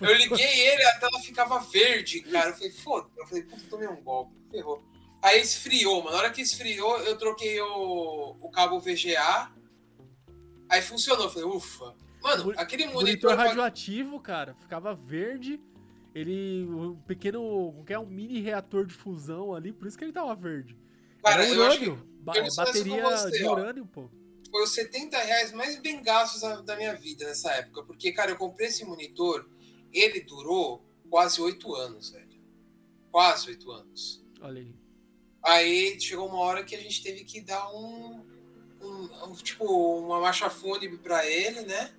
Eu liguei ele, a tela ficava verde, cara. Eu falei, foda. Eu falei, puta, tomei um golpe. Ferrou. Aí esfriou, mano. Na hora que esfriou, eu troquei o, o cabo VGA. Aí funcionou. Eu falei, ufa. Mano, aquele monitor. Monitor radioativo, cara, ficava verde. Ele. Um pequeno. que é um mini reator de fusão ali, por isso que ele tava verde. Cara, Era urânio. Ba bateria você, de urânio, pô. Foi os 70 reais mais bem gastos da minha vida nessa época. Porque, cara, eu comprei esse monitor, ele durou quase oito anos, velho. Quase oito anos. Olha aí. Aí chegou uma hora que a gente teve que dar um, um, um tipo, uma marcha fúnebre para ele, né?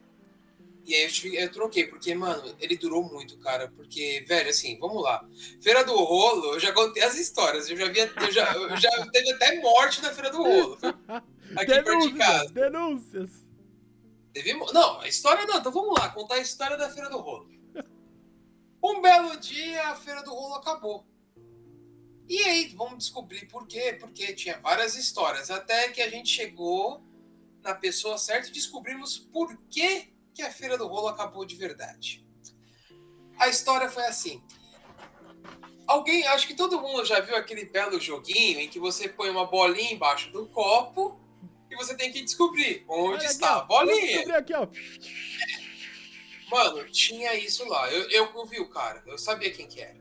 E aí eu, eu, troquei, porque, mano, ele durou muito, cara. Porque, velho, assim, vamos lá. Feira do Rolo, eu já contei as histórias. Eu já vi, eu já, eu já teve até morte na Feira do Rolo. Aqui perto de casa. Denúncias. Teve, não, a história não. Então vamos lá, contar a história da Feira do Rolo. Um belo dia, a Feira do Rolo acabou. E aí, vamos descobrir por quê? Porque tinha várias histórias. Até que a gente chegou na pessoa certa e descobrimos por que que a Feira do Rolo acabou de verdade. A história foi assim. Alguém, acho que todo mundo já viu aquele belo joguinho em que você põe uma bolinha embaixo do copo e você tem que descobrir onde Olha está aqui, a bolinha. descobri aqui, ó. Mano, tinha isso lá. Eu, eu vi o cara, eu sabia quem que era.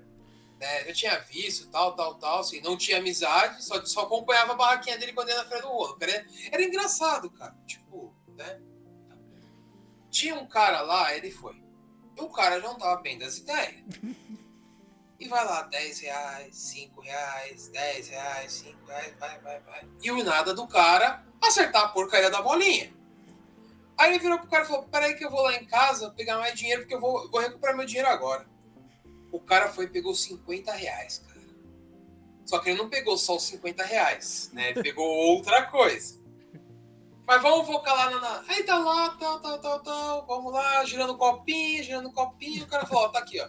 Né? Eu tinha visto, tal, tal, tal, assim, não tinha amizade, só, só acompanhava a barraquinha dele quando ia na Feira do Rolo. Era, era engraçado, cara. Tipo, né? Tinha um cara lá, ele foi. O cara já não tava bem das ideias. E vai lá, 10 reais, 5 reais, 10 reais, 5 reais, vai, vai, vai. E o nada do cara acertar a porcaria da bolinha. Aí ele virou pro cara e falou: Peraí, que eu vou lá em casa pegar mais dinheiro, porque eu vou, vou recuperar meu dinheiro agora. O cara foi e pegou 50 reais, cara. Só que ele não pegou só os 50 reais, né? Ele pegou outra coisa. Mas vamos focar lá na. na- Aí tá lá, tal, tal, tal, tal. Vamos lá, girando copinho, girando copinho. O cara falou: Ó, tá aqui, ó.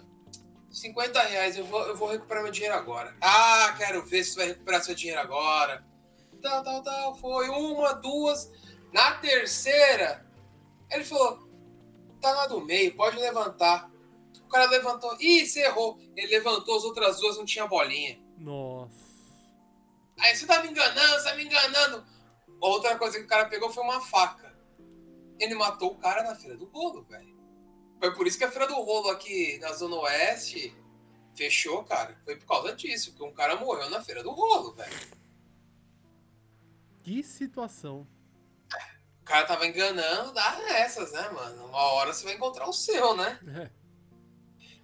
50 reais, eu vou, eu vou recuperar meu dinheiro agora. Ah, quero ver se tu vai recuperar seu dinheiro agora. Tal, tal, tal. Foi uma, duas. Na terceira, ele falou: tá lá do meio, pode levantar. O cara levantou. Ih, você errou. Ele levantou as outras duas, não tinha bolinha. Nossa. Aí você tá me enganando, você tá me enganando. Outra coisa que o cara pegou foi uma faca. Ele matou o cara na feira do rolo, velho. Foi por isso que a feira do rolo aqui na Zona Oeste fechou, cara. Foi por causa disso, que um cara morreu na feira do rolo, velho. Que situação. O cara tava enganando, dá essas, né, mano? Uma hora você vai encontrar o seu, né? É.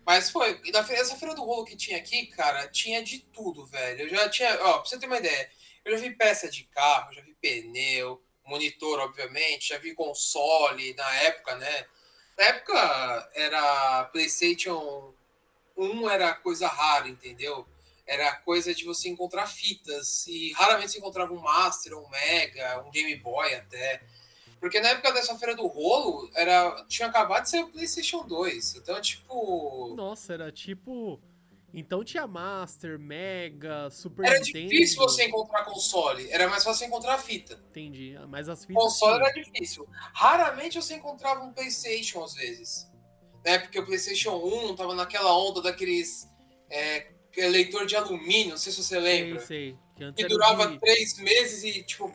Mas foi. E da fe- essa feira do rolo que tinha aqui, cara, tinha de tudo, velho. Eu já tinha. Ó, pra você ter uma ideia, eu já vi peça de carro, já vi pneu, monitor, obviamente, já vi console na época, né? Na época era PlayStation 1 era coisa rara, entendeu? Era coisa de você encontrar fitas. E raramente você encontrava um Master, um Mega, um Game Boy até. Porque na época dessa feira do rolo, era, tinha acabado de sair o PlayStation 2. Então, tipo. Nossa, era tipo. Então tinha Master, Mega, Super Era Nintendo. difícil você encontrar console. Era mais fácil você encontrar fita. Entendi. Mas as fitas. Console tinha. era difícil. Raramente você encontrava um PlayStation às vezes. Né? Porque o PlayStation 1 tava naquela onda daqueles. É, leitor de alumínio, não sei se você lembra. Sei, sei. Que era durava de- três meses e, tipo,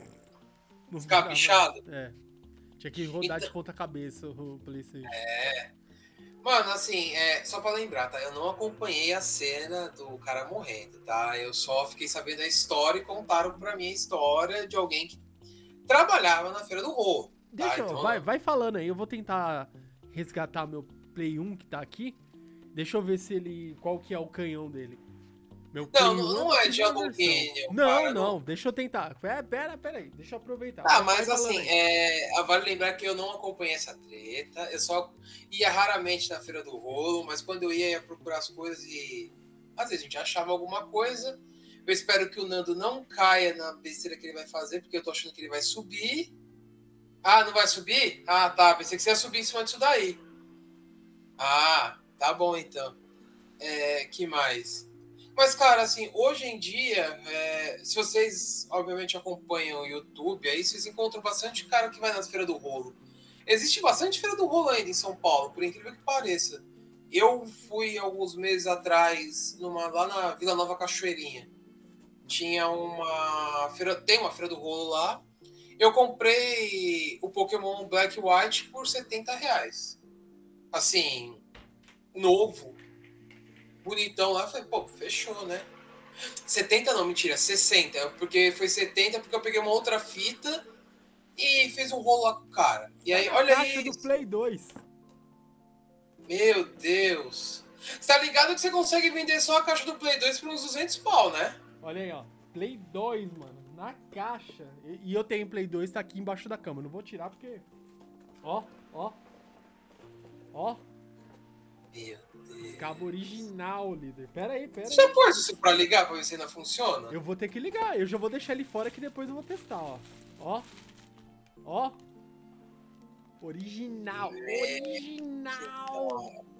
não ficava pichado. É. Tinha que rodar Então- de ponta cabeça o PlayStation. Mano, assim, é, só pra lembrar, tá? Eu não acompanhei a cena do cara morrendo, tá? Eu só fiquei sabendo a história e contaram pra mim a história de alguém que trabalhava na feira do rolo. tá? Deixa eu, Então, vai, vai falando aí, eu vou tentar resgatar meu Play 1 que tá aqui. Deixa eu ver se ele. qual que é o canhão dele. Meu Não, 1 não, não é de primeira alumínio, versão. cara, Não, não. não, deixa eu tentar. Pera, pera, pera aí, deixa eu aproveitar. Ah, mas assim, é, vale lembrar que eu não acompanhei essa treta. Eu só ia raramente na feira do rolo, mas quando eu ia, ia procurar as coisas e às vezes a gente achava alguma coisa. Eu espero que o Nando não caia na besteira que ele vai fazer, porque eu tô achando que ele vai subir. Ah, não vai subir? Ah, tá. Pensei que você ia subir em cima disso daí. Ah, tá bom então. É, que mais? Mas, cara, assim, hoje em dia, é, se vocês, obviamente, acompanham o YouTube, aí vocês encontram bastante cara que vai nas feiras do rolo. Existe bastante feira do rolo ainda em São Paulo, por incrível que pareça. Eu fui alguns meses atrás, numa, lá na Vila Nova Cachoeirinha. Tinha uma feira, tem uma feira do rolo lá. Eu comprei o Pokémon Black White por 70 reais. Assim, novo, bonitão lá. Eu falei, pô, fechou, né? 70 não, mentira, 60. Porque foi 70 porque eu peguei uma outra fita e fez um rolo lá com o cara. E aí, A olha caixa isso. do Play 2. Meu Deus. Você tá ligado que você consegue vender só a caixa do Play 2 por uns 200 pau, né? Olha aí, ó. Play 2, mano. Na caixa. E, e eu tenho Play 2, tá aqui embaixo da cama. Não vou tirar porque. Ó, ó. Ó. Meu. Cabo original, líder. Pera aí, pera aí. já pôs isso pra ligar pra ver se ainda funciona? Eu vou ter que ligar. Eu já vou deixar ele fora que depois eu vou testar, ó. Ó. Ó. Original. Original.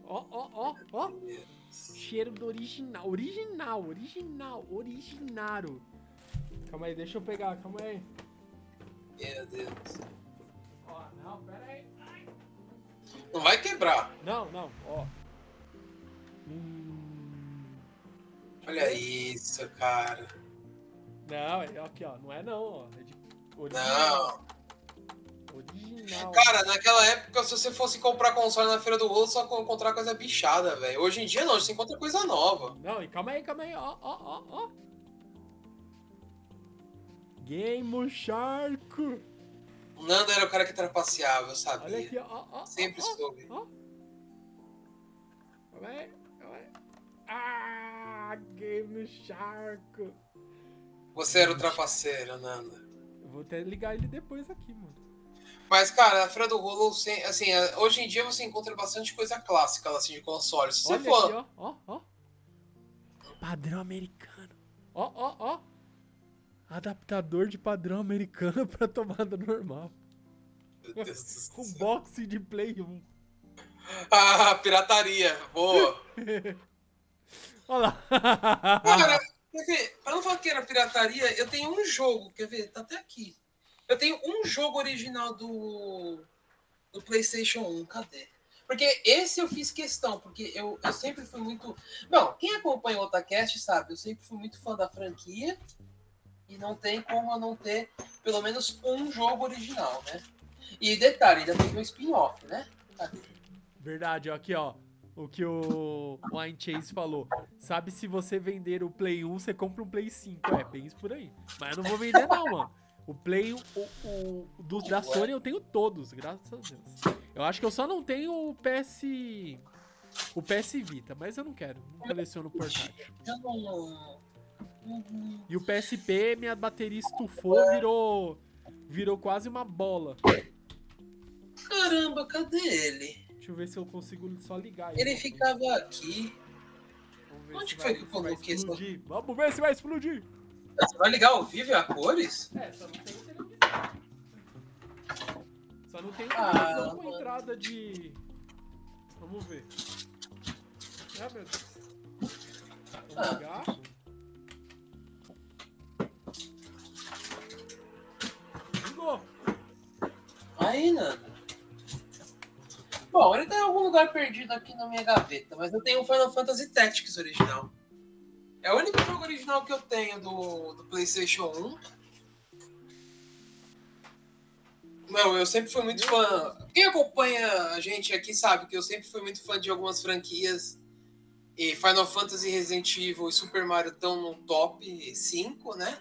Ó, ó, ó, ó. Cheiro do original. Original, original, originaro. Calma aí, deixa eu pegar, calma aí. Meu Deus. Ó, não, pera aí. Não vai quebrar. Não, não, ó. Hum, Olha isso, cara. Não, é aqui, ó. Não é não, ó. É de Não. Original. Cara, naquela época, se você fosse comprar console na feira do rolo, só encontrar coisa bichada, velho. Hoje em dia não, você encontra coisa nova. Não, e calma aí, calma aí. Ó, ó, ó, ó. Game Shark. O Nando era o cara que trapaceava, eu sabia. Olha aqui, ó, ó. Sempre ó, ó, soube. ó. Aí, calma aí. Ah, Game Shark. Você era o trapaceiro, Nando. Eu vou até ligar ele depois aqui, mano. Mas, cara, a Feira do Rolo, assim, é, hoje em dia você encontra bastante coisa clássica, assim, de console. Se você Olha for. aqui, ó, ó, ó. Padrão americano. Ó, ó, ó. Adaptador de padrão americano pra tomada normal. Meu Deus do céu. Unboxing de Play 1. Ah, pirataria. Boa. Olha lá. Cara, quer ver? Pra não falar que era pirataria, eu tenho um jogo, quer ver? Tá até aqui. Eu tenho um jogo original do, do PlayStation 1, cadê? Porque esse eu fiz questão, porque eu, eu sempre fui muito. Não, quem acompanha o Otacast sabe, eu sempre fui muito fã da franquia e não tem como eu não ter pelo menos um jogo original, né? E detalhe, ainda tem um spin-off, né? Cadê? Verdade, ó, aqui, ó. O que o Wine Chase falou. Sabe, se você vender o Play 1, você compra um Play 5. É, bem isso por aí. Mas eu não vou vender, não, mano. O Play, o, o, o dos da Sony eu tenho todos, graças a Deus. Eu acho que eu só não tenho o PS. O PS Vita, mas eu não quero. Não coleciono portátil. E o PSP, minha bateria estufou, virou. Virou quase uma bola. Caramba, cadê ele? Deixa eu ver se eu consigo só ligar Ele ficava aqui. Onde foi que eu coloquei essa-. Vamos ver se vai explodir. Você vai ligar ao vivo e a cores? É, só não tem televisão. Só não tem Ah, televisão com mano. entrada de. Vamos ver. Ah, meu Deus. Vamos Ah. ligar. Ligou. Aí, Nando. Bom, ele tá em algum lugar perdido aqui na minha gaveta, mas eu tenho o Final Fantasy Tactics original. É o único jogo original que eu tenho do, do PlayStation 1. Meu, eu sempre fui muito fã. Quem acompanha a gente aqui sabe que eu sempre fui muito fã de algumas franquias. E Final Fantasy, Resident Evil e Super Mario estão no top 5, né?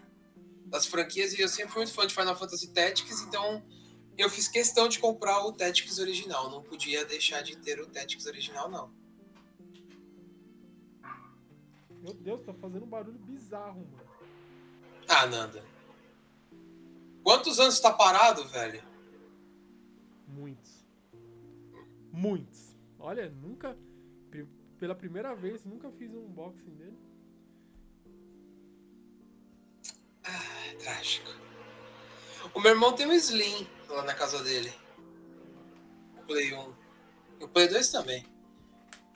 Das franquias. E eu sempre fui muito fã de Final Fantasy Tactics, então eu fiz questão de comprar o Tactics original. Não podia deixar de ter o Tactics original, não. Meu Deus, tá fazendo um barulho bizarro, mano. Ah, Nanda. Quantos anos tá parado, velho? Muitos. Muitos. Olha, nunca. Pela primeira vez, nunca fiz um unboxing dele. É trágico. O meu irmão tem um Slim lá na casa dele. O Play 1. E o Play 2 também.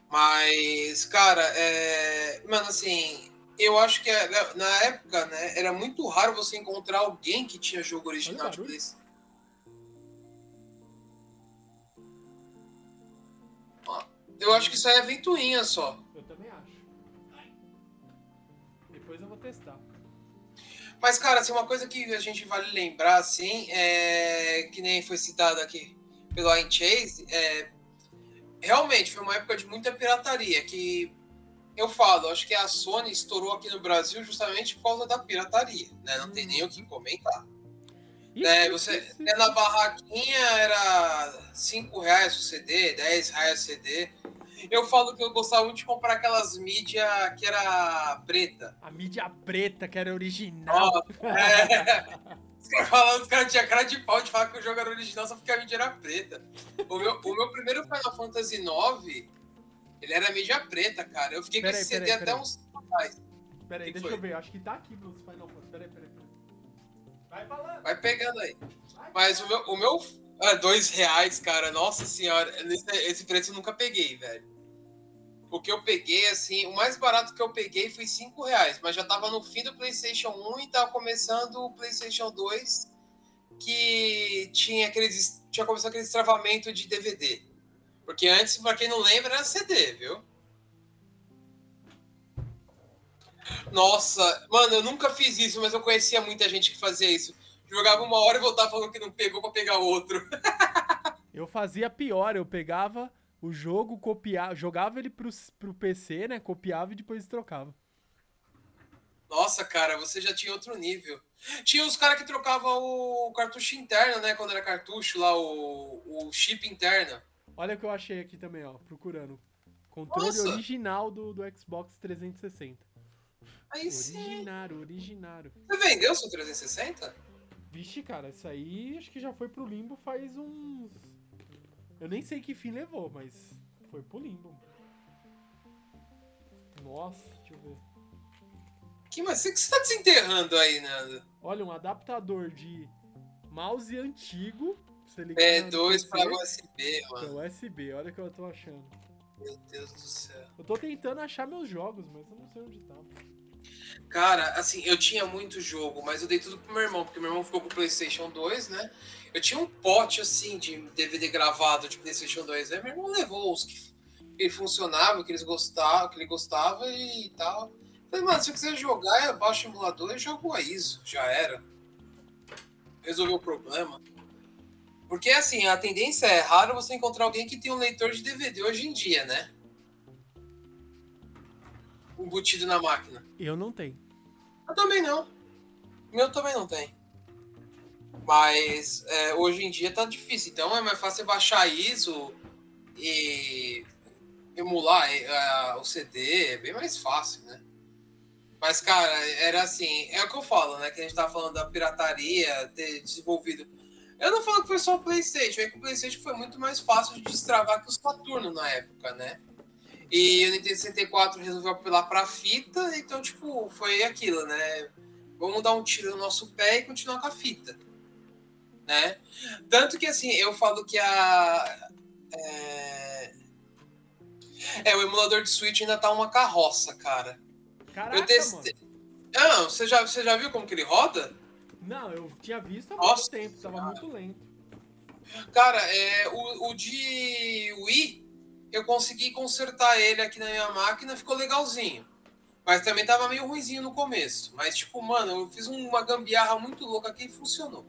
Mas, cara, é. Mano, assim. Eu acho que é- na época, né, era muito raro você encontrar alguém que tinha jogo original de. PlayStation. Eu acho que isso aí é ventoinha só. Mas, cara, assim, uma coisa que a gente vale lembrar, assim, é que nem foi citado aqui pelo Iron Chase, é, realmente foi uma época de muita pirataria, que eu falo, acho que a Sony estourou aqui no Brasil justamente por causa da pirataria, né? Não tem nem o que comentar. É, você é, na barraquinha era 5 reais o CD, 10 reais o CD. Eu falo que eu gostava muito de comprar aquelas mídia que era preta. A mídia preta, que era original. Ó, é. Os caras falando, os caras tinham cara de pau de falar que o jogo era original só porque a mídia era preta. O meu, o meu primeiro Final Fantasy IX, ele era mídia preta, cara. Eu fiquei com Peraí, esse CD peraí, até peraí. uns atrás. Pera aí, que deixa foi? eu ver. Acho que tá aqui nos Final Fantasy. Peraí, peraí, peraí. Vai falando. Vai pegando aí. Mas o meu, o meu ah, dois reais, cara, nossa senhora, esse, preço eu nunca peguei, velho. O que eu peguei, assim, o mais barato que eu peguei foi cinco reais, mas já tava no fim do PlayStation 1 e tava começando o PlayStation 2, que tinha aqueles. Tinha começado aquele destravamento de DVD. Porque antes, pra quem não lembra, era CD, viu? Nossa, mano, eu nunca fiz isso, mas eu conhecia muita gente que fazia isso. Jogava uma hora e voltava falando que não pegou pra pegar outro. Eu fazia pior, eu pegava o jogo, copiava, jogava ele pro, pro PC, né? Copiava e depois trocava. Nossa, cara, você já tinha outro nível. Tinha os caras que trocavam o cartucho interno, né? Quando era cartucho lá, o, o chip interno. Olha o que eu achei aqui também, ó, procurando. Controle Nossa. original do, do Xbox 360. Aí sim. Originário, originário. Você vendeu seu 360? Vixe, cara, isso aí acho que já foi pro limbo faz uns. Eu nem sei que fim levou, mas foi pro limbo. Nossa, deixa eu ver. Que, mas você, você tá desenterrando aí, Nando? Olha, um adaptador de mouse antigo. Você ligar É dois PC, pra USB, que é mano. USB, olha o que eu tô achando. Meu Deus do céu. Eu tô tentando achar meus jogos, mas eu não sei onde tá. Cara, assim, eu tinha muito jogo, mas eu dei tudo pro meu irmão, porque meu irmão ficou com o PlayStation 2, né? Eu tinha um pote, assim, de DVD gravado de PlayStation 2. Aí meu irmão levou os que ele funcionava, que eles gostavam, que ele gostava e tal. Falei, mano, se eu quiser jogar, eu baixo o emulador e jogo a ISO. Já era. Resolveu o problema. Porque, assim, a tendência é raro você encontrar alguém que tem um leitor de DVD hoje em dia, né? Embutido na máquina. Eu não tenho. Eu também não. Meu também não tem. Mas é, hoje em dia tá difícil. Então é mais fácil baixar isso e emular é, o CD. É bem mais fácil, né? Mas, cara, era assim. É o que eu falo, né? Que a gente tava falando da pirataria, ter desenvolvido. Eu não falo que foi só o PlayStation. É que o PlayStation foi muito mais fácil de destravar que o Saturno na época, né? E o Nintendo 64 resolveu apelar pra fita, então, tipo, foi aquilo, né? Vamos dar um tiro no nosso pé e continuar com a fita, né? Tanto que, assim, eu falo que a... É, é o emulador de Switch ainda tá uma carroça, cara. Caraca, eu testei... Ah, não, você já, você já viu como que ele roda? Não, eu tinha visto há Nossa muito tempo, tava muito lento. Cara, é, o, o de Wii, eu consegui consertar ele aqui na minha máquina, ficou legalzinho. Mas também tava meio ruimzinho no começo. Mas, tipo, mano, eu fiz uma gambiarra muito louca aqui e funcionou.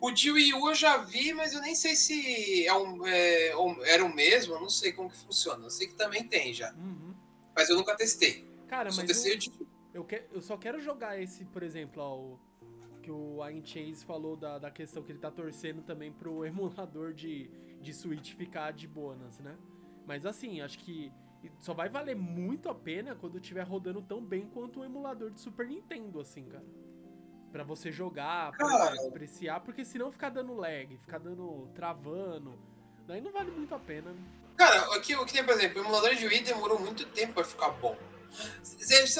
O de Wii U eu já vi, mas eu nem sei se é um, é, um- era o mesmo, eu não sei como que funciona. Eu sei que também tem já. Uhum. Mas eu nunca testei. Cara, Só mas testei eu, de eu, que- eu só quero jogar esse, por exemplo, ó, o, que o Ian Chase falou da, da questão que ele tá torcendo também pro emulador de, de Switch ficar de bônus, né? Mas assim, acho que só vai valer muito a pena quando estiver rodando tão bem quanto o emulador de Super Nintendo, assim, cara. Pra você jogar, pra Cara. apreciar, porque senão ficar dando lag, ficar dando. travando. Daí não vale muito a pena. né? Cara, aqui, o que tem, por exemplo, o emulador de Wii demorou muito tempo pra ficar bom.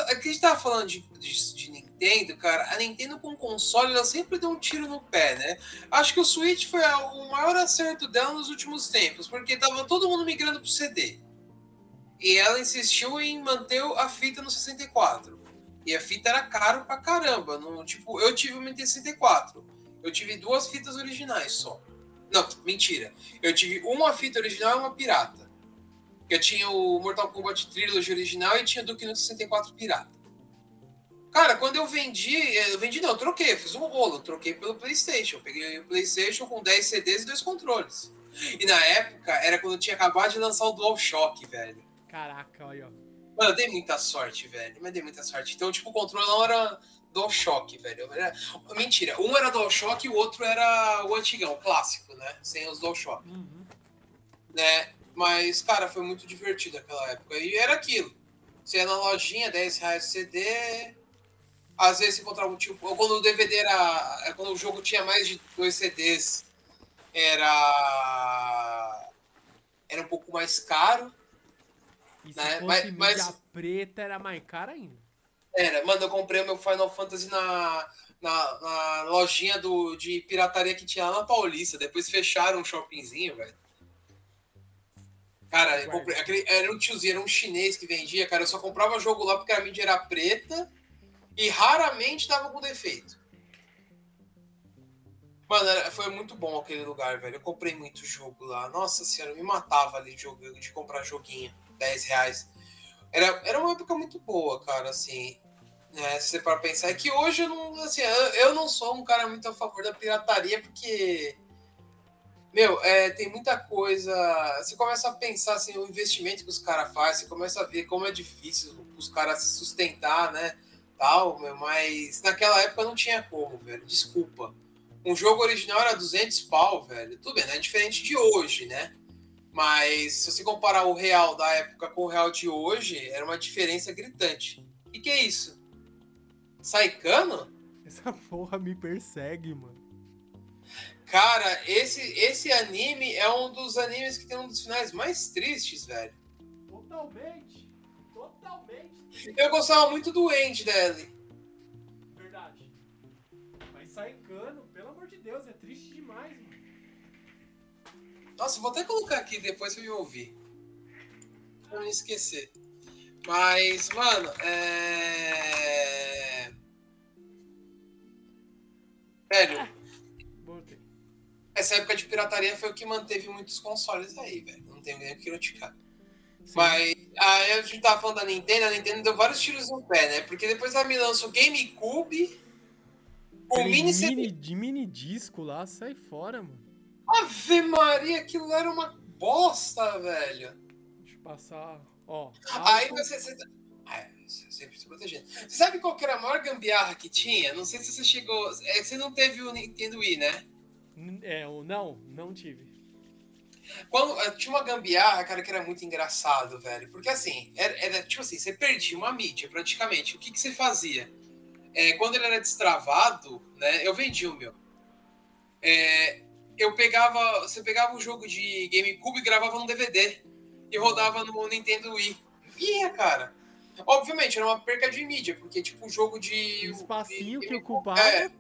Aqui a gente tava falando de, de, de Nintendo, cara. A Nintendo com console, ela sempre deu um tiro no pé, né? Acho que o Switch foi o maior acerto dela nos últimos tempos, porque tava todo mundo migrando pro CD. E ela insistiu em manter a fita no 64. E a fita era caro pra caramba. No, tipo, eu tive uma Nintendo 64. Eu tive duas fitas originais só. Não, mentira. Eu tive uma fita original e uma pirata. Eu tinha o Mortal Kombat Trilogy original e tinha o Duke Nukem 64 pirata. Cara, quando eu vendi, eu vendi não, eu troquei, fiz um rolo, troquei pelo PlayStation. Eu peguei o PlayStation com 10 CDs e dois controles. E na época era quando eu tinha acabado de lançar o DualShock, velho. Caraca, olha. Mano, eu dei muita sorte, velho. Mas dei muita sorte. Então, tipo, o controle não era DualShock, velho. Era... Mentira, um era DualShock e o outro era o antigão, o clássico, né? Sem os DualShock Uhum. né? Mas, cara, foi muito divertido aquela época. E era aquilo. Você ia na lojinha, 10 reais CD. Às vezes você encontrava um tipo. Ou quando o DVD era. é Quando o jogo tinha mais de dois CDs, era. Era um pouco mais caro. E se Né, fosse mas- mas- preta, era mais cara ainda. Era, mano, eu comprei o meu Final Fantasy na, na, na lojinha do, de pirataria que tinha lá na Paulista. Depois fecharam um shoppingzinho, velho. Cara, eu comprei. Aquele, era um tiozinho, era um chinês que vendia, cara. Eu só comprava jogo lá porque a mídia era preta e raramente tava com defeito. Mano, era- foi muito bom aquele lugar, velho. Eu comprei muito jogo lá. Nossa senhora, eu me matava ali de, jogo, de comprar joguinho. 10 reais. Era, era uma época muito boa, cara, assim. É, se você para pensar, é que hoje eu não, assim, eu, eu não sou um cara muito a favor da pirataria, porque, meu, é, tem muita coisa. Você começa a pensar assim, o investimento que os caras fazem, você começa a ver como é difícil os caras se sustentar, né? Tal, meu, mas naquela época não tinha como, velho. Desculpa. Um jogo original era 200 pau, velho. Tudo bem, né? É diferente de hoje, né? Mas se você comparar o real da época com o real de hoje, era uma diferença gritante. E que é isso? Saicano? Essa porra me persegue, mano. Cara, esse, esse anime é um dos animes que tem um dos finais mais tristes, velho. Totalmente. Totalmente. Eu gostava muito do End dele. Verdade. Mas Saicano, pelo amor de Deus, é triste demais, mano. Nossa, vou até colocar aqui depois pra me ouvir. Pra não esquecer. Mas, mano, é. Velho. Essa época de pirataria foi o que manteve muitos consoles aí, velho. Não tenho nem o que criticar. Sim. Mas aí a gente tava falando da Nintendo, a Nintendo deu vários tiros no pé, né? Porque depois ela me lançou o GameCube, o Aquele Mini CD. mini, de mini disco lá, sai fora, mano. Ave Maria, aquilo era uma bosta, velho. Deixa eu passar. Ó. Aí álcool. você. você... Ah, sempre se protegendo. Você sabe qual que era a maior gambiarra que tinha? Não sei se você chegou. é, Você não teve o Nintendo Wii, né? É, não, não tive. Quando, eh, tinha uma gambiarra, cara, que era muito engraçado, velho. Porque assim, era, era, tipo assim, você perdia uma mídia praticamente. O que, que você fazia? É, quando ele era destravado, né? Eu vendi o meu. É, eu pegava. Você pegava o jogo de GameCube e gravava no DVD. E rodava no Nintendo Wii. Ia, cara. Obviamente, era uma perca de mídia, porque, tipo, o jogo de. O espacinho de que ocupava. É.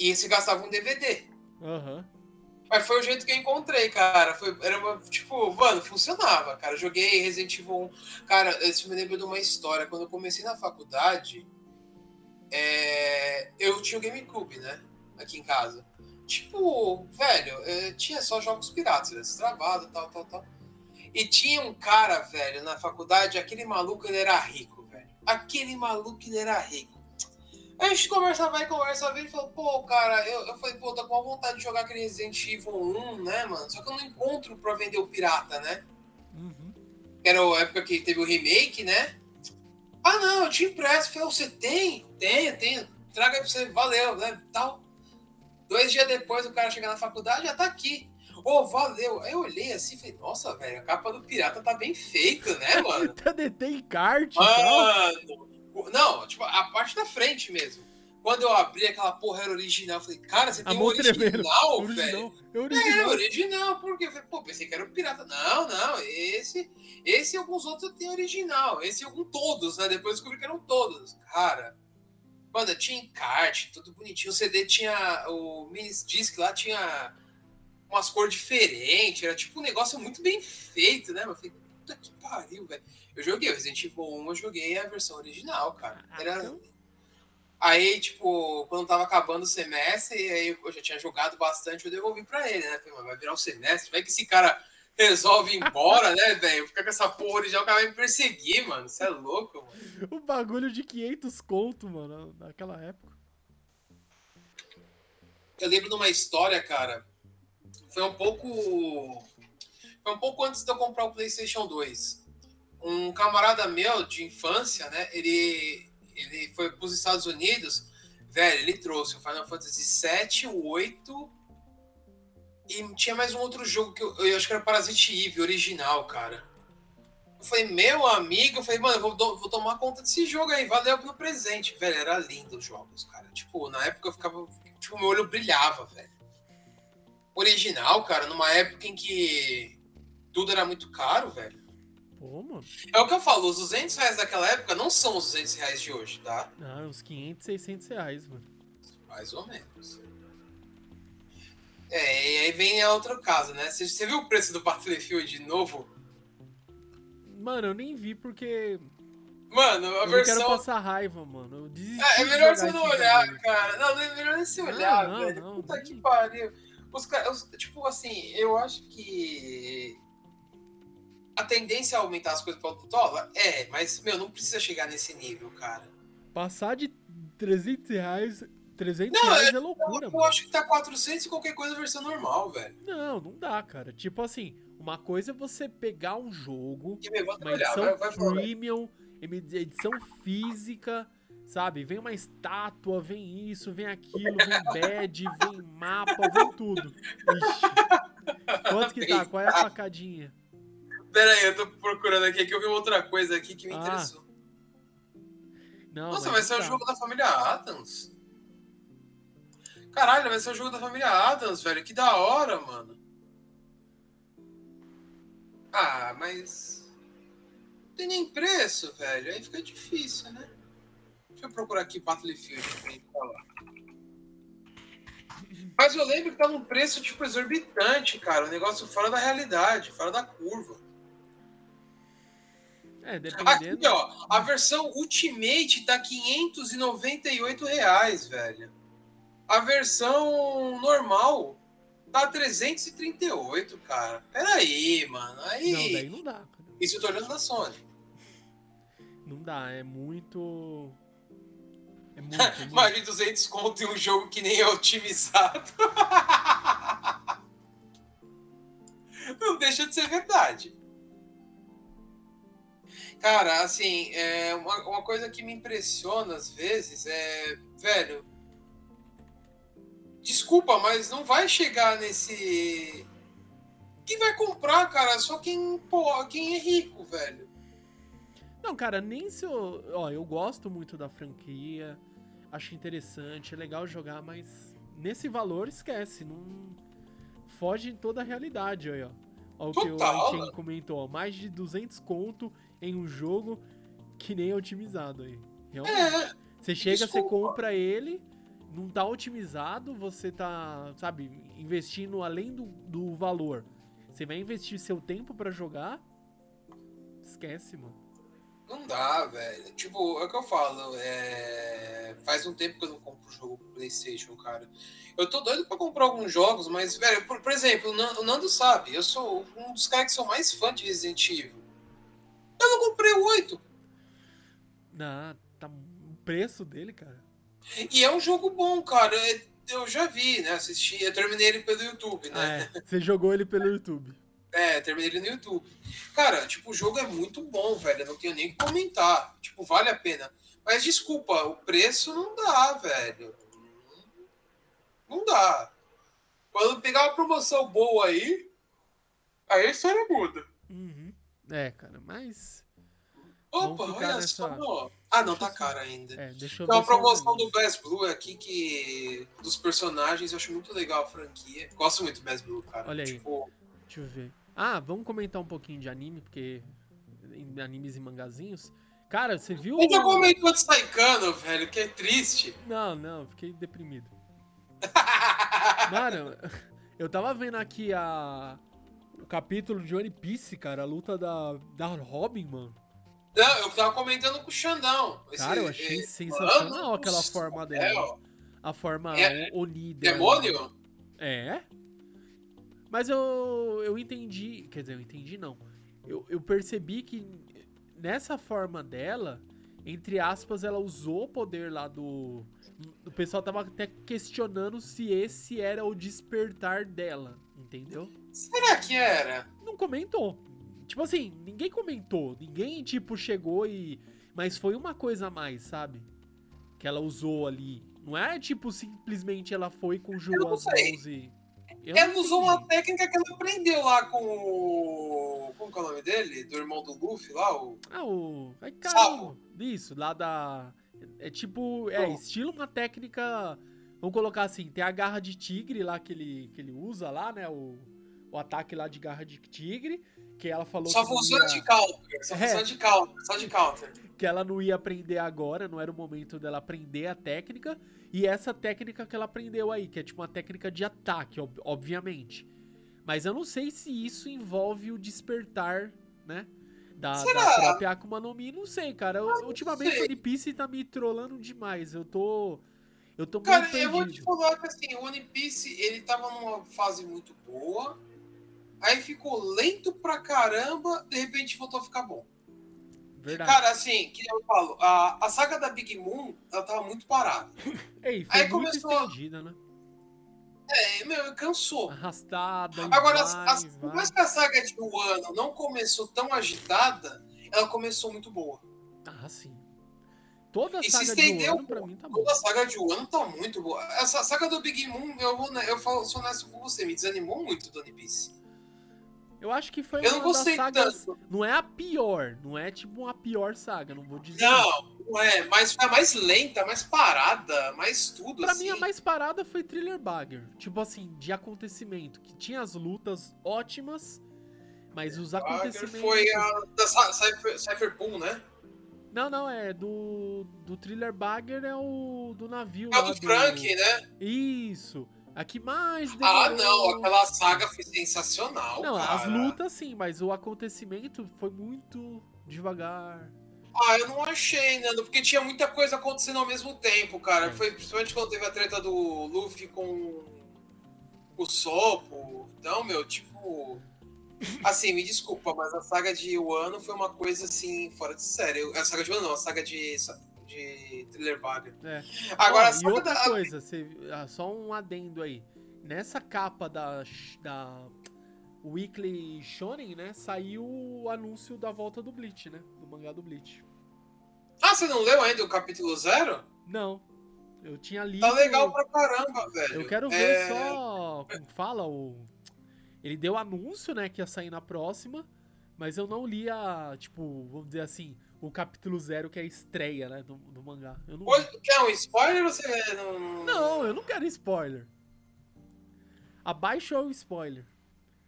E você gastava um DVD. Aham. Mas foi o jeito que eu encontrei, cara. Foi, era uma, tipo, mano, funcionava, cara. Joguei Resident Evil 1. Cara, isso me lembra de uma história. Quando eu comecei na faculdade, é, eu tinha o GameCube, né? Aqui em casa. Tipo, velho, é, tinha só jogos piratas, né? Destravado, tal, tal, tal. E tinha um cara, velho, na faculdade, aquele maluco, ele era rico, velho. Aquele maluco, ele era rico. A gente conversa, vai, conversa, vem e falou, pô, cara, eu, eu falei, pô, tô com uma vontade de jogar aquele Resident Evil 1, né, mano? Só que eu não encontro pra vender o pirata, né? Uhum. Era a época que teve o remake, né? Ah, não, eu te empresto. Eu falei, "Ô, você tem? Tenho, tenho. Traga aí pra você, valeu, né? Tal. Dois dias depois, o cara chega na faculdade, já tá aqui. Ô, valeu. Aí eu olhei assim e falei, nossa, velho, a capa do pirata tá bem feita, né, mano? TDT em kart e tal. Não, tipo, a parte da frente mesmo. Quando eu abri aquela porra era original, eu falei, cara, você tem tremendo. original, Original. velho? É É, original. original, porque eu falei, pô, pensei que era o pirata. Não, não, esse, esse e alguns outros eu tenho original. Esse e algum todos, né? Depois eu descobri que eram todos. Cara, mano, tinha encarte, tudo bonitinho. O CD tinha, o mini disc lá tinha umas cores diferentes. Era tipo um negócio muito bem feito, né? Eu falei, puta que pariu, velho. Eu joguei o Resident Evil 1, eu joguei a versão original, cara. Era, então- Aí, tipo, quando tava acabando o semestre, aí eu já tinha jogado bastante, eu devolvi pra ele, né? Falei, mas vai virar o semestre, vai que esse cara resolve ir embora, né, velho? Ficar com essa porra original, o cara vai me perseguir, mano. Você é louco, mano. O bagulho de 500 conto, mano, naquela época. Eu lembro de uma história, cara. Foi um pouco. Foi um pouco antes de eu comprar o PlayStation 2. Um camarada meu de infância, né? Ele, ele foi para os Estados Unidos. Velho, ele trouxe o Final Fantasy 7, o 8. E tinha mais um outro jogo que eu, eu acho que era Parasite Eve, original, cara. Eu falei, meu amigo, eu falei, mano, vou, vou tomar conta desse jogo aí, valeu pelo presente. Velho, era lindo os jogos, cara. Tipo, na época eu ficava. Tipo, meu olho brilhava, velho. Original, cara, numa época em que tudo era muito caro, velho. Pô, mano. É o que eu falo, os 200 reais daquela época não são os 200 reais de hoje, tá? Ah, uns 500, 600 reais, mano. Mais ou menos. É, e aí vem a outro caso, né? Você, você viu o preço do Battlefield novo? Mano, eu nem vi porque Mano, a eu não versão. quero passar raiva, mano. Eu desisti É, é de melhor você não olhar, bagulho. cara. Não, não é melhor nem se olhar, não, velho. não, Puta que pariu. Os caras, tipo assim, eu acho que a tendência a aumentar as coisas para o dólar é, mas, meu, não precisa chegar nesse nível, cara. Passar de 300 reais, 300 Não, reais é, loucura, Eu mano. acho que tá 400 e qualquer coisa versão normal, velho. Não, não dá, cara. Tipo assim, uma coisa é você pegar um jogo, E uma olhar, edição vai, vai premium, emi- edição física, sabe? Vem uma estátua, vem isso, vem aquilo, vem badge, vem mapa, vem tudo. Ixi. Quanto que tá? Qual é a facadinha? Pera aí, eu tô procurando aqui, que eu vi outra coisa aqui que me Ah, interessou. Não, Nossa, vai ser não o jogo da família Adams. Caralho, vai ser o jogo da família Adams, velho. Que da hora, mano. Ah, mas. Não tem nem preço, velho. Aí fica difícil, né? Deixa eu procurar aqui Battlefield pra gente falar. Mas eu lembro que tá num preço, tipo, exorbitante, cara. Um negócio fora da realidade, fora da curva. É, Aqui, dependendo. ó, a versão Ultimate tá 598 reais, velho. A versão normal tá 338, cara. Pera aí, mano. Aí, Não, daí não dá, cara. isso eu tô olhando da Sony. Não dá, é muito. É muito. É muito. Mais de 200 conto em um jogo que nem é otimizado. Não deixa de ser verdade. Cara, assim, é uma, uma coisa que me impressiona às vezes é, velho. Desculpa, mas não vai chegar nesse. Quem vai comprar, cara? Só quem, pô, quem é rico, velho. Não, cara, nem se eu. Ó, eu gosto muito da franquia, acho interessante, é legal jogar, mas nesse valor esquece, não. Foge em toda a realidade aí, ó. Ó, o que o Aichen mano. comentou, ó, mais de 200 conto em um jogo que nem é otimizado aí. Realmente. É, Você chega, você desculpa. compra ele, não tá otimizado, você tá, sabe, investindo além do, do valor. Você vai investir seu tempo pra jogar, esquece, mano. Não dá, velho. Tipo, é o que eu falo. É... Faz um tempo que eu não compro jogo pro PlayStation, cara. Eu tô doido pra comprar alguns jogos, mas, velho, por, por exemplo, o Nan- o Nando sabe, eu sou um dos caras que sou mais fã de Resident Evil. Eu não comprei o 8. Ah, tá o preço dele, cara. E é um jogo bom, cara. É- Eu já vi, né? Assisti, eu terminei ele pelo YouTube, né? Ah, é. Você jogou ele pelo YouTube. É, terminei ele no YouTube. Cara, tipo, o jogo é muito bom, velho. Eu não tenho nem o que comentar. Tipo, vale a pena. Mas desculpa, o preço não dá, velho. Não dá. Quando pegar uma promoção boa aí, aí a história muda. Uhum. É, cara, mas. Opa, olha nessa- só. Ah, não, tá eu caro ainda. É, deixa eu Tem uma eu promoção do Best Blue aqui que. Dos personagens, eu acho muito legal a franquia. Gosto muito do Best Blue, cara. Olha aí. Tipo, Deixa eu ver. Ah, vamos comentar um pouquinho de anime, porque. Em animes e mangazinhos. Cara, você viu. Ainda comentou de Saikano, velho, que é triste. Não, não, fiquei deprimido. Mano, eu tava vendo aqui a. Capítulo de One Piece, cara, a luta da, da Robin, mano. Não, eu tava comentando com o Xandão. Esse- Cara, eu achei eh, sensacional mano aquela do forma dela. A forma É- Oni dela. Demônio? É. Mas eu, eu entendi. Quer dizer, eu entendi não. Eu, eu percebi que nessa forma dela, entre aspas, ela usou o poder lá do. O pessoal tava até questionando se esse era o despertar dela, entendeu? Será que era? Não comentou. Tipo assim, ninguém comentou. Ninguém, tipo, chegou e. Mas foi uma coisa a mais, sabe? Que ela usou ali. Não é tipo, simplesmente ela foi conjurou não as mãos e. Eu ela usou uma técnica que ela aprendeu lá com o. Como que é o nome dele? Do irmão do Luffy lá? O... Ah, o. Ai, Sapo. caramba. Isso, lá da. É tipo. É, estilo uma técnica. Vamos colocar assim: tem a garra de tigre lá que ele, que ele usa lá, né? O, o ataque lá de garra de tigre. Que ela falou Só que, funciona ia, de counter. Só É. funciona de counter. Só de counter. que ela não ia aprender agora, não era o momento dela aprender a técnica. E essa técnica que ela aprendeu aí, que é tipo uma técnica de ataque, ob- obviamente. Mas eu não sei se isso envolve o despertar, né? Da, da Será? própria Akuma no Mi, não sei, cara. Eu- ultimamente sei. o One Piece tá me trollando demais. Eu tô. Eu tô Cara, eu vou te falar que assim, o One Piece, ele tava numa fase muito boa. Aí ficou lento pra caramba, de repente voltou a ficar bom. Verdade. Cara, assim, que eu falo, a, a saga da Big Moon, ela tava muito parada. Ei, foi aí muito começou estendida, né? É, meu, cansou. Arrastada. Agora, vai, as- vai. por mais que a saga de Wano não começou tão agitada, ela começou muito boa. Ah, sim. Toda a E se saga de estendeu Wano, pra mim, tá bom. Toda a saga de Wano tá muito boa. Essa saga do Big Moon, eu, vou, eu falo, sou honesto com você, me desanimou muito do One Piece. Eu acho que foi Eu não uma das sagas... tanto. Não é a pior, não é tipo uma pior saga, não vou dizer. Não, não é, mas foi a mais lenta, mais parada, mais tudo Pra assim. mim, a mais parada foi Thriller Bagger. Tipo assim, de acontecimento. Que tinha as lutas ótimas, mas os Bagger acontecimentos... Foi a da Cy- Cypher, Cypherpool, né? Não, não, é do, do Thriller Bagger é o do navio É o do Frank, né? Isso. A que mais Ah, demorou. não, aquela saga foi sensacional, Não, cara. as lutas sim, mas o acontecimento foi muito devagar. Ah, eu não achei, Nando, porque tinha muita coisa acontecendo ao mesmo tempo, cara. É. Foi principalmente quando teve a treta do Luffy com o Sopo. Então, meu, tipo. Assim, me desculpa, mas a saga de Wano foi uma coisa assim, fora de série. A saga de Wano não, a saga de, de Thriller Bagger. É. Agora, Ó, a e outra da. coisa, você- ah, só um adendo aí. Nessa capa da, da Weekly Shonen, né, saiu o anúncio da volta do Bleach, né? Do mangá do Bleach. Ah, você não leu ainda o capítulo zero? Não. Eu tinha lido. Tá legal pra caramba, velho. Eu quero ver É, só. Como fala? O... Ele deu anúncio, né? Que ia sair na próxima. Mas eu não li a. Tipo, vamos dizer assim, o capítulo zero, que é a estreia, né? Do, do mangá. Eu não, Quer um spoiler ou você não. não, eu não quero spoiler. Abaixa o spoiler.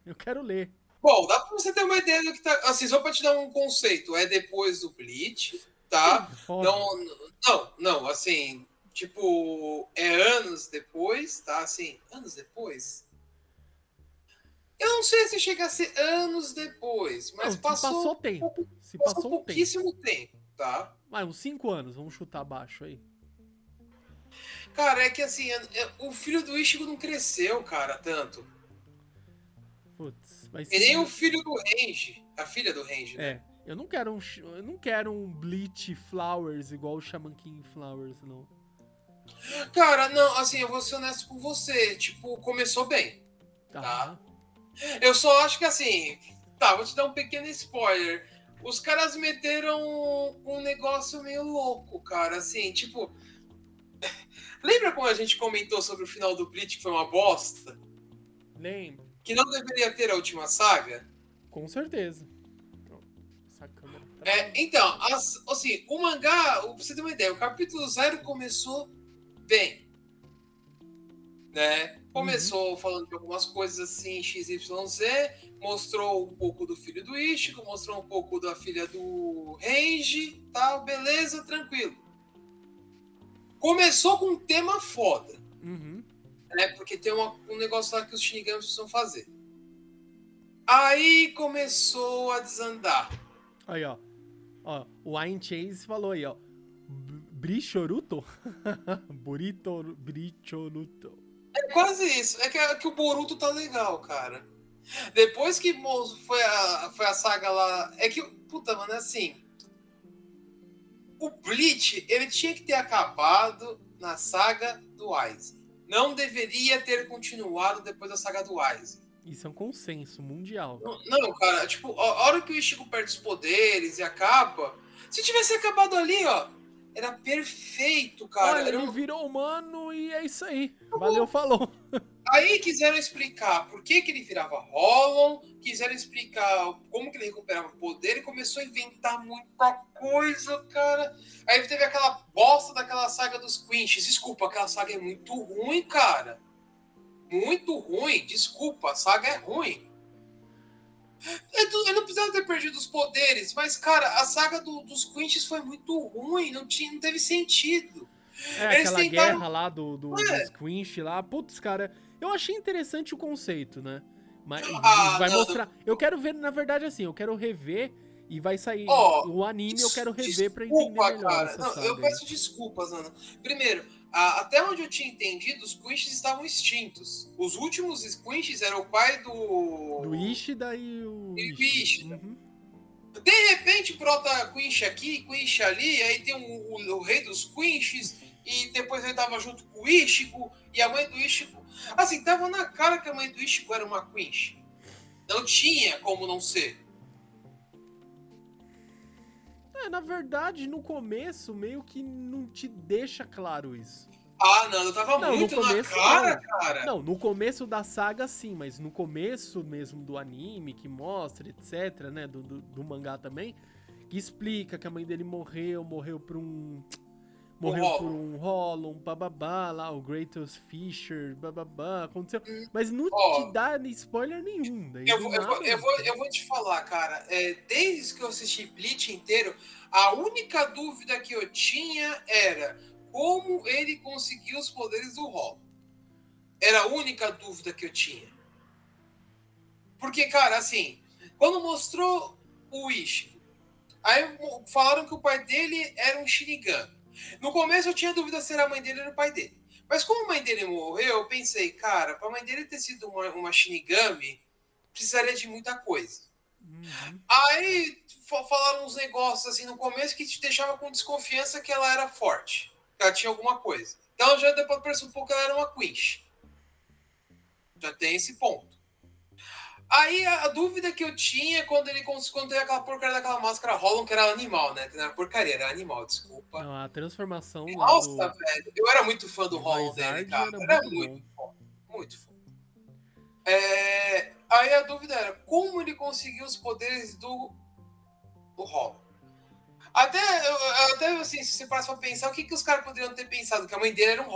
Eu quero ler. Bom, dá pra você ter uma ideia do que tá. Assim, só pra te dar um conceito, é depois do Bleach, tá? Não, não, não, assim, tipo, é anos depois, tá? Assim, anos depois? Eu não sei se chega a ser anos depois, mas Não, passou, passou tempo. pouco- Se passou passou um tempo. pouquíssimo tempo, tá? Vai, uns 5 anos, vamos chutar abaixo aí. Cara, é que assim, é- é- o filho do Ichigo não cresceu, cara, tanto. Putz, mas. E nem o filho do Range, a filha do Range, né? É. Eu não quero um. Eu não quero um Bleach Flowers igual o Shaman King Flowers, não. Cara, não, assim, eu vou ser honesto com você, tipo, começou bem. Tá. Tá. Eu só acho que assim. Tá, vou te dar um pequeno spoiler. Os caras meteram um negócio meio louco, cara. Assim, tipo. Lembra quando a gente comentou sobre o final do Bleach que foi uma bosta? Lembro. Que não deveria ter a última saga? Com certeza. Essa câmera. tá- É, então, as- assim, o mangá, pra você ter uma ideia, o capítulo zero começou bem. Né? Começou falando de algumas coisas assim, XYZ, mostrou um pouco do filho do Ichigo, mostrou um pouco da filha do Range, tal, beleza, tranquilo. Começou com um tema foda, Uhum. né? Porque tem uma- um negócio lá que os Shinigamis precisam fazer. Aí começou a desandar. Aí, ó. Ó, o Ain Chase falou aí, ó. Brichoruto? Burito Brichoruto. É quase isso. É que, é que o Boruto tá legal, cara. Depois que foi a, foi a saga lá. É que, puta, mano, é assim. O Bleach, ele tinha que ter acabado na saga do Aizen. Não deveria ter continuado depois da saga do Aizen. Isso é um consenso mundial. Não, não, cara, tipo, a a hora que o Ichigo perde os poderes e acaba. Se tivesse acabado ali, ó, era perfeito, cara. Olha, Era ele um- virou humano e é isso aí. Valeu, falou. Aí quiseram explicar por que, que ele virava Rollon, quiseram explicar como que ele recuperava o poder e começou a inventar muita coisa, cara. Aí teve aquela bosta daquela saga dos Quinches. Desculpa, aquela saga é muito ruim, cara. Muito ruim, desculpa, a saga é ruim. Eu eu não precisava ter perdido os poderes, mas, cara, a saga do- dos Quinches foi muito ruim, não, tinha, não teve sentido. É, Eles aquela tentaram- guerra lá do, do, É. dos Quinch lá. Putz, cara, eu achei interessante o conceito, né? Mas Ah, vai não. mostrar. Eu quero ver, na verdade, assim, eu quero rever e vai sair Ó, o anime, eu quero rever pra entender Desculpa, melhor cara. essa Não, saga eu peço desculpas, Ana. Primeiro, até onde eu tinha entendido, os Quinches estavam extintos. Os últimos Quinches eram o pai do. Do Ishida e o. E o Ishida. Uhum. De repente brota Quinch aqui, Quinch ali, aí tem o, o, o rei dos Quinches, e depois ele tava junto com o Ichigo, e a mãe do Ichigo. Assim, tava na cara que a mãe do Ichigo era uma Quinch. Não tinha como não ser. É, na verdade, no começo, meio que não te deixa claro isso. Ah, não, eu tava Não, no muito começo, na cara, não. cara. Não, no começo da saga sim, mas no começo mesmo do anime, que mostra, etc, né, do, do, do mangá também, que explica que a mãe dele morreu, morreu por um... Morreu por um Hollow, um bababá lá, o Greatest Fisher, bababá, aconteceu. Mas não Ó. te dá spoiler nenhum. Eu vou, eu, vou, eu, vou, eu vou te falar, cara. é, desde que eu assisti Bleach inteiro, a única dúvida que eu tinha era como ele conseguiu os poderes do Hollow. Era a única dúvida que eu tinha. Porque, cara, assim, quando mostrou o Ishi, aí falaram que o pai dele era um Shinigami. No começo eu tinha dúvida se era a mãe dele ou o pai dele. Mas como a mãe dele morreu, eu pensei, cara, pra mãe dele ter sido uma, uma Shinigami, precisaria de muita coisa. Uhum. Aí fa- falaram uns negócios assim no começo que te deixava com desconfiança que ela era forte, que ela tinha alguma coisa. Então já deu pra pressupor que ela era uma Quinch. Já tem esse ponto. Aí a, a dúvida que eu tinha quando ele quando teve aquela porcaria daquela máscara Hollow, que era animal, né? Que não era porcaria, era animal, desculpa. Não, a transformação Nossa, do... velho. Eu era muito fã do Hollow dele, cara. era Era muito fã. Muito fã. É, aí a dúvida era como ele conseguiu os poderes do, do Hollow. Até, até assim, se você parar pra pensar, o que, que os caras poderiam ter pensado? Que a mãe dele era um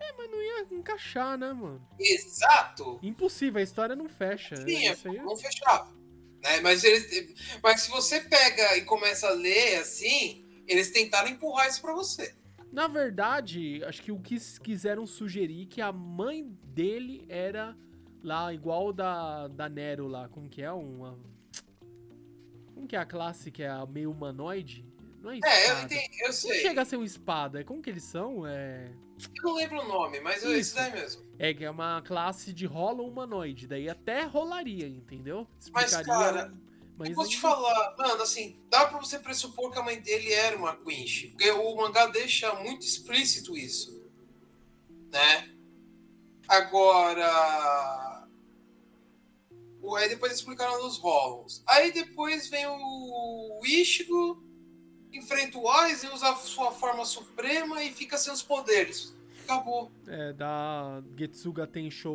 Hollow. Mas não ia encaixar, né, mano? Exato. Impossível, a história não fecha. Sim, é, aí... não fechava. Né? Mas, eles, mas se você pega e começa a ler assim, eles tentaram empurrar isso pra você. Na verdade, acho que o que quiseram sugerir que a mãe dele era lá igual da, da Nero lá, como que é? Uma. Como que é a classe que é a meio humanoide? Não é. É, eu entendi, eu Não sei. chega a ser uma espada. Como que eles são? É. Eu não lembro o nome, mas é Isso. isso daí mesmo. É que é uma classe de rolo humanoide. Daí até rolaria, entendeu? Mas, cara, Mas eu vou te falar, mano, assim, dá pra você pressupor que a mãe dele era uma Quinch. Porque o mangá deixa muito explícito isso. Né? Agora. Aí depois explicaram dos Hollows. Aí depois vem o Ichigo, enfrenta o Aizen, usa a sua forma suprema e fica sem os poderes. Acabou. É, da Getsuga Tensho.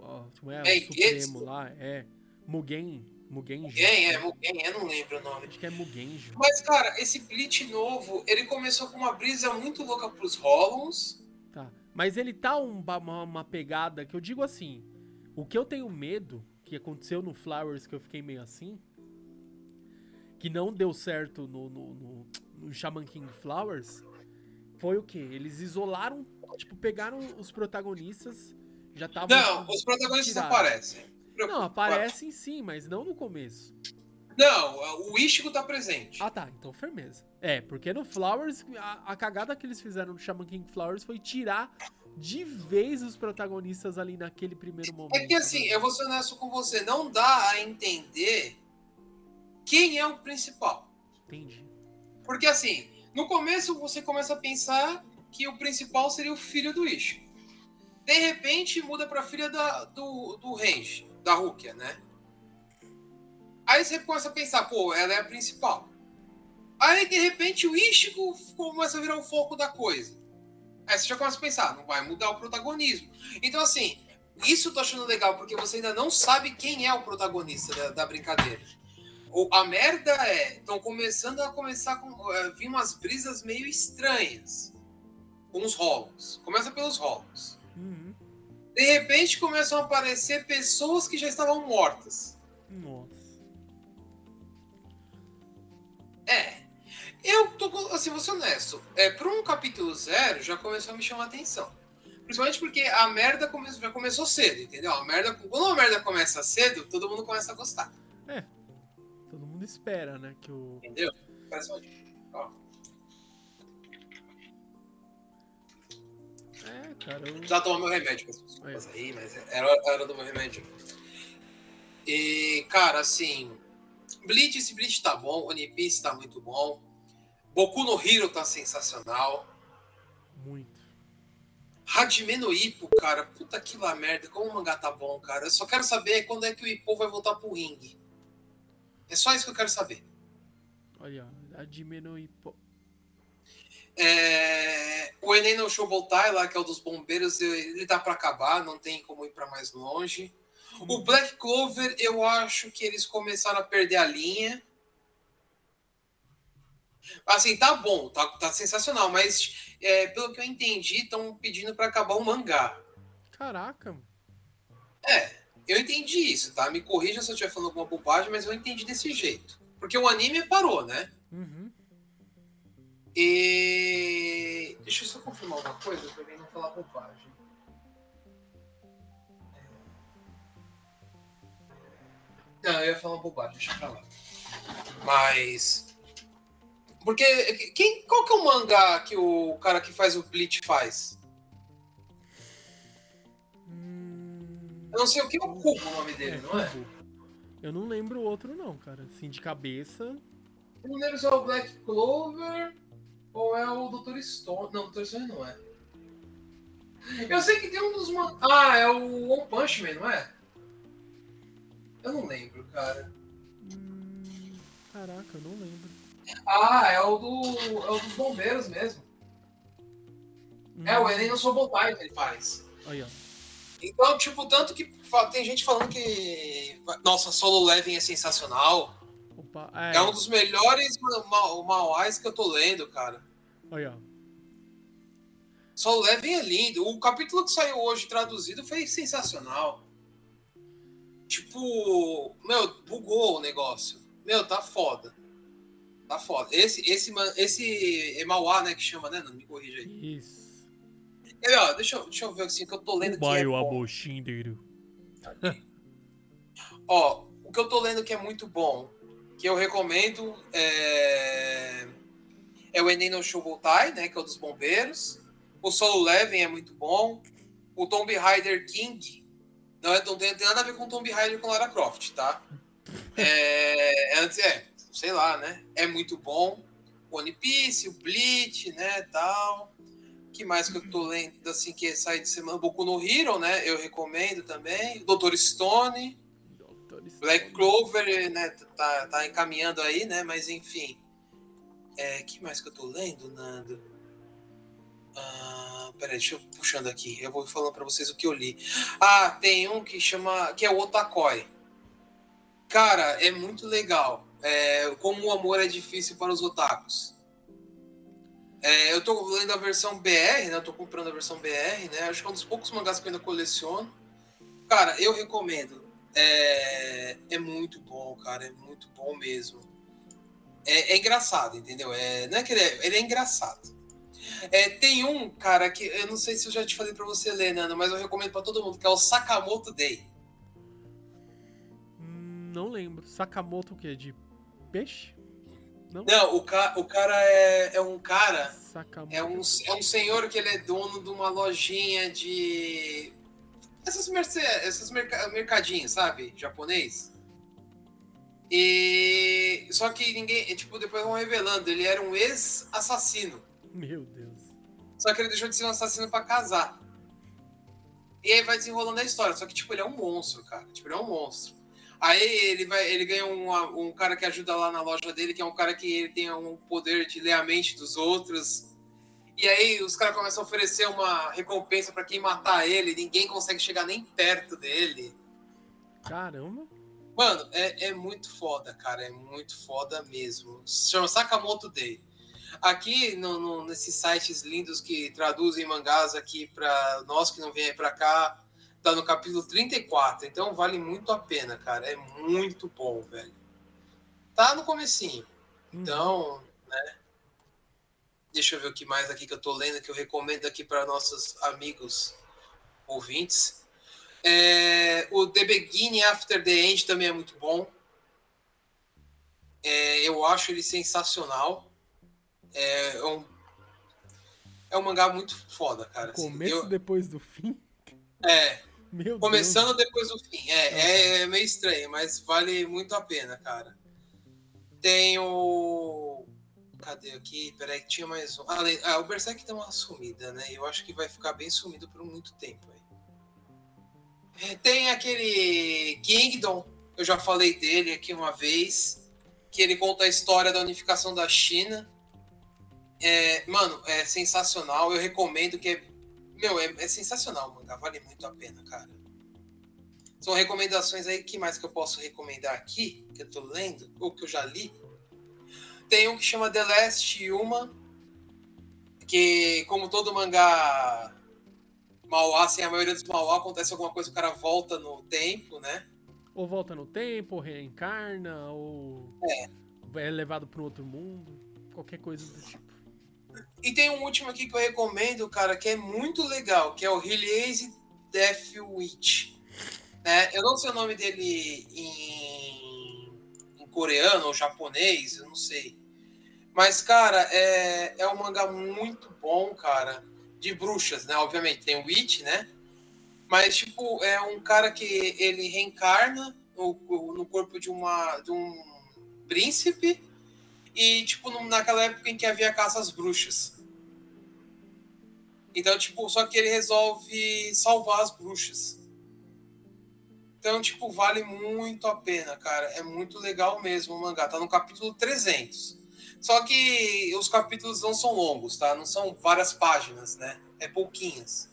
ó, como é? É, o Supremo Getsu? lá. É. Mugen. Mugenji. Quem é? Quem eu não lembro o nome. Acho que é Mugenji. Mas, cara, esse Bleach novo, ele começou com uma brisa muito louca pros Hollows. Tá. Mas ele tá um uma, uma pegada que eu digo assim. O que eu tenho medo, que aconteceu no Flowers, que eu fiquei meio assim. Que não deu certo no, no, no, no Shaman King Flowers. Foi o quê? Eles isolaram, tipo, pegaram os protagonistas, já estavam. Não, os protagonistas tiraram. aparecem. Não, aparecem sim, mas não no começo. Não, o Ichigo tá presente. Ah tá, então firmeza. É, porque no Flowers, a, a cagada que eles fizeram no Shaman King Flowers foi tirar de vez os protagonistas ali naquele primeiro momento. É que assim, né? eu vou ser honesto com você, não dá a entender quem é o principal. Entendi. Porque assim, no começo você começa a pensar que o principal seria o filho do Ichigo. De repente muda pra filha da, do, do Range, da Rukia, né? Aí você começa a pensar, pô, ela é a principal. Aí de repente o Ichigo começa a virar o foco da coisa. Aí você já começa a pensar, não vai mudar o protagonismo. Então assim, isso eu tô achando legal, porque você ainda não sabe quem é o protagonista da, da brincadeira. O- a merda é, estão começando a começar com eh, vir umas brisas meio estranhas com os rolos. Começa pelos rolos. Uhum. De repente começam a aparecer pessoas que já estavam mortas. Nossa. É. Eu tô, assim, vou ser honesto. É, para um capítulo zero já começou a me chamar a atenção. Principalmente porque a merda come- já começou cedo, entendeu? A merda, quando a merda começa cedo, todo mundo começa a gostar. Todo mundo espera, né? Que o. Entendeu? Ó. É, cara. Eu... Já tomar meu remédio, com as desculpas aí, mas era a hora do meu remédio. E, cara, assim, Bleach, esse Bleach tá bom, One Piece tá muito bom. Boku no Hero tá sensacional. Muito. Hajime no Ippo, cara, puta que lá merda, como o mangá tá bom, cara. Eu só quero saber quando é que o Ippo vai voltar pro ringue. É só isso que eu quero saber. Olha, a diminuir. pô. É, o Enem no Shobotai lá, que é o dos bombeiros, ele tá pra acabar, não tem como ir pra mais longe. O Black Clover, eu acho que eles começaram a perder a linha. Assim, tá bom, tá, tá sensacional, mas é, pelo que eu entendi, estão pedindo pra acabar o mangá. Caraca. É, eu entendi isso, tá? Me corrija se eu estiver falando alguma bobagem, mas eu entendi desse jeito. Porque o anime parou, né? Uhum. E. Deixa eu só confirmar uma coisa pra mim não falar bobagem. Não, eu ia falar uma bobagem, deixa pra lá. Mas. Porque. Quem, qual que é o mangá que o cara que faz o Bleach faz? Eu não sei o que é o Cubo o nome dele, não é? Cubo. Eu não lembro o outro, não, cara. Assim, de cabeça. Eu não lembro se é o Black Clover ou é o Dr. Stone. Não, Dr. Stone não é. Eu sei que tem um dos. man- Ah, é o One Punch Man, não é? Eu não lembro, cara. Hum, caraca, eu não lembro. Ah, é o, do, é o dos bombeiros mesmo. É, o Enem no Sobotai que ele faz. Aí, ó. Então, tipo, tanto que tem gente falando que. Nossa, Solo Leveling é sensacional. Opa, É, um dos melhores ma- ma- mauás que eu tô lendo, cara. Ó. Solo Leveling é lindo. O capítulo que saiu hoje traduzido foi sensacional. Tipo, meu, bugou o negócio. Meu, tá foda. Tá foda. Esse, esse, esse é Mauá, né, que chama, né? Não me corrija aí. Isso. Deixa, eu- deixa eu ver assim, que eu tô lendo que é Baio bom. Ó, o que eu tô lendo que é muito bom, que eu recomendo, é, é o Enem no Shobutai, né, que é o dos bombeiros. O Solo Leveling é muito bom. O Tomb Raider King, não, é, não tem, tem nada a ver com Tomb Raider com Lara Croft, tá? É, é, é, sei lá, né? É muito bom. O One Piece, o Bleach, né, tal. Que mais que eu tô lendo, assim, que sai de semana? Boku no Hero, né? Eu recomendo também. O Dr. Stone. Doutor Black Stone. Clover, né, tá, tá encaminhando aí, né, mas enfim. É, que mais que eu tô lendo, Nando? Ah, peraí, deixa eu puxando aqui. Eu vou falando pra vocês o que eu li. Ah, tem um que chama, que é o Otakoi. Cara, é muito legal. É, como o amor é difícil para os otakus. É, eu tô lendo a versão BR, né? Eu tô comprando a versão BR, né? Acho que é um dos poucos mangás que eu ainda coleciono. Cara, eu recomendo. É, é muito bom, cara. É muito bom mesmo. É, é engraçado, entendeu? É, não é que ele é, ele é engraçado. É, tem um, cara, que eu não sei se eu já te falei pra você ler, Nando, mas eu recomendo pra todo mundo, que é o Sakamoto Day. Não lembro. Sakamoto o quê? De peixe? Não? Não, o, ca, o cara é, é um cara. É um, é um senhor que ele é dono de uma lojinha de. Essas, merce... Essas merca... mercadinhos, sabe? Japonês. E. Só que ninguém. Tipo, depois vão revelando, ele era um ex-assassino. Meu Deus. Só que ele deixou de ser um assassino pra casar. E aí vai desenrolando a história. Só que, tipo, ele é um monstro, cara. Tipo, ele é um monstro. Aí ele vai, ele ganha um, um cara que ajuda lá na loja dele, que é um cara que ele tem um poder de ler a mente dos outros. E aí os caras começam a oferecer uma recompensa pra quem matar ele, ninguém consegue chegar nem perto dele. Caramba. Mano, é, é muito foda, cara. É muito foda mesmo. Se chama Sakamoto Day. Aqui, no, no- nesses sites lindos que traduzem mangás aqui para nós que não vêm pra cá, tá no capítulo 34. Então vale muito a pena, cara. É muito bom, velho. Tá no comecinho. Então, né? Deixa eu ver o que mais aqui que eu tô lendo, que eu recomendo aqui para nossos amigos ouvintes. É, o The Beginning After the End também é muito bom. É, eu acho ele sensacional. É, um, é um mangá muito foda, cara. assim. Começo Eu- depois do fim? é, Meu começando depois do fim. É, é meio estranho, mas vale muito a pena, cara. Tem o. Cadê aqui? Peraí, que tinha mais um. Ah, ah, o Berserk tem uma sumida, né? Eu acho que vai ficar bem sumido por muito tempo. Aí. É, tem aquele Kingdom, eu já falei dele aqui uma vez, que ele conta a história da unificação da China. É, mano, é sensacional. Eu recomendo que é. Meu, é, é sensacional, manga. Vale muito a pena, cara. São recomendações aí. que mais que eu posso recomendar aqui? Que eu tô lendo, ou que eu já li. Tem um que chama The Last Human, que, como todo mangá Mauá, assim, a maioria dos Mauá acontece alguma coisa, o cara volta no tempo, né? Ou volta no tempo, ou reencarna, ou é, é levado para outro mundo, qualquer coisa do tipo. E tem um último aqui que eu recomendo, cara, que é muito legal, que é o Release Death Witch. Né? Eu não sei o nome dele em, em coreano ou japonês, eu não sei. Mas, cara, é, é um mangá muito bom, cara. De bruxas, né? Obviamente, tem o Witch, né? Mas, tipo, é um cara que ele reencarna no, no corpo de, uma, de um príncipe e, tipo, naquela época em que havia caça às bruxas. Então, tipo, só que ele resolve salvar as bruxas. Então, tipo, vale muito a pena, cara. É muito legal mesmo o mangá. Tá no capítulo 300. Só que os capítulos não são longos, tá? Não são várias páginas, né? É pouquinhas.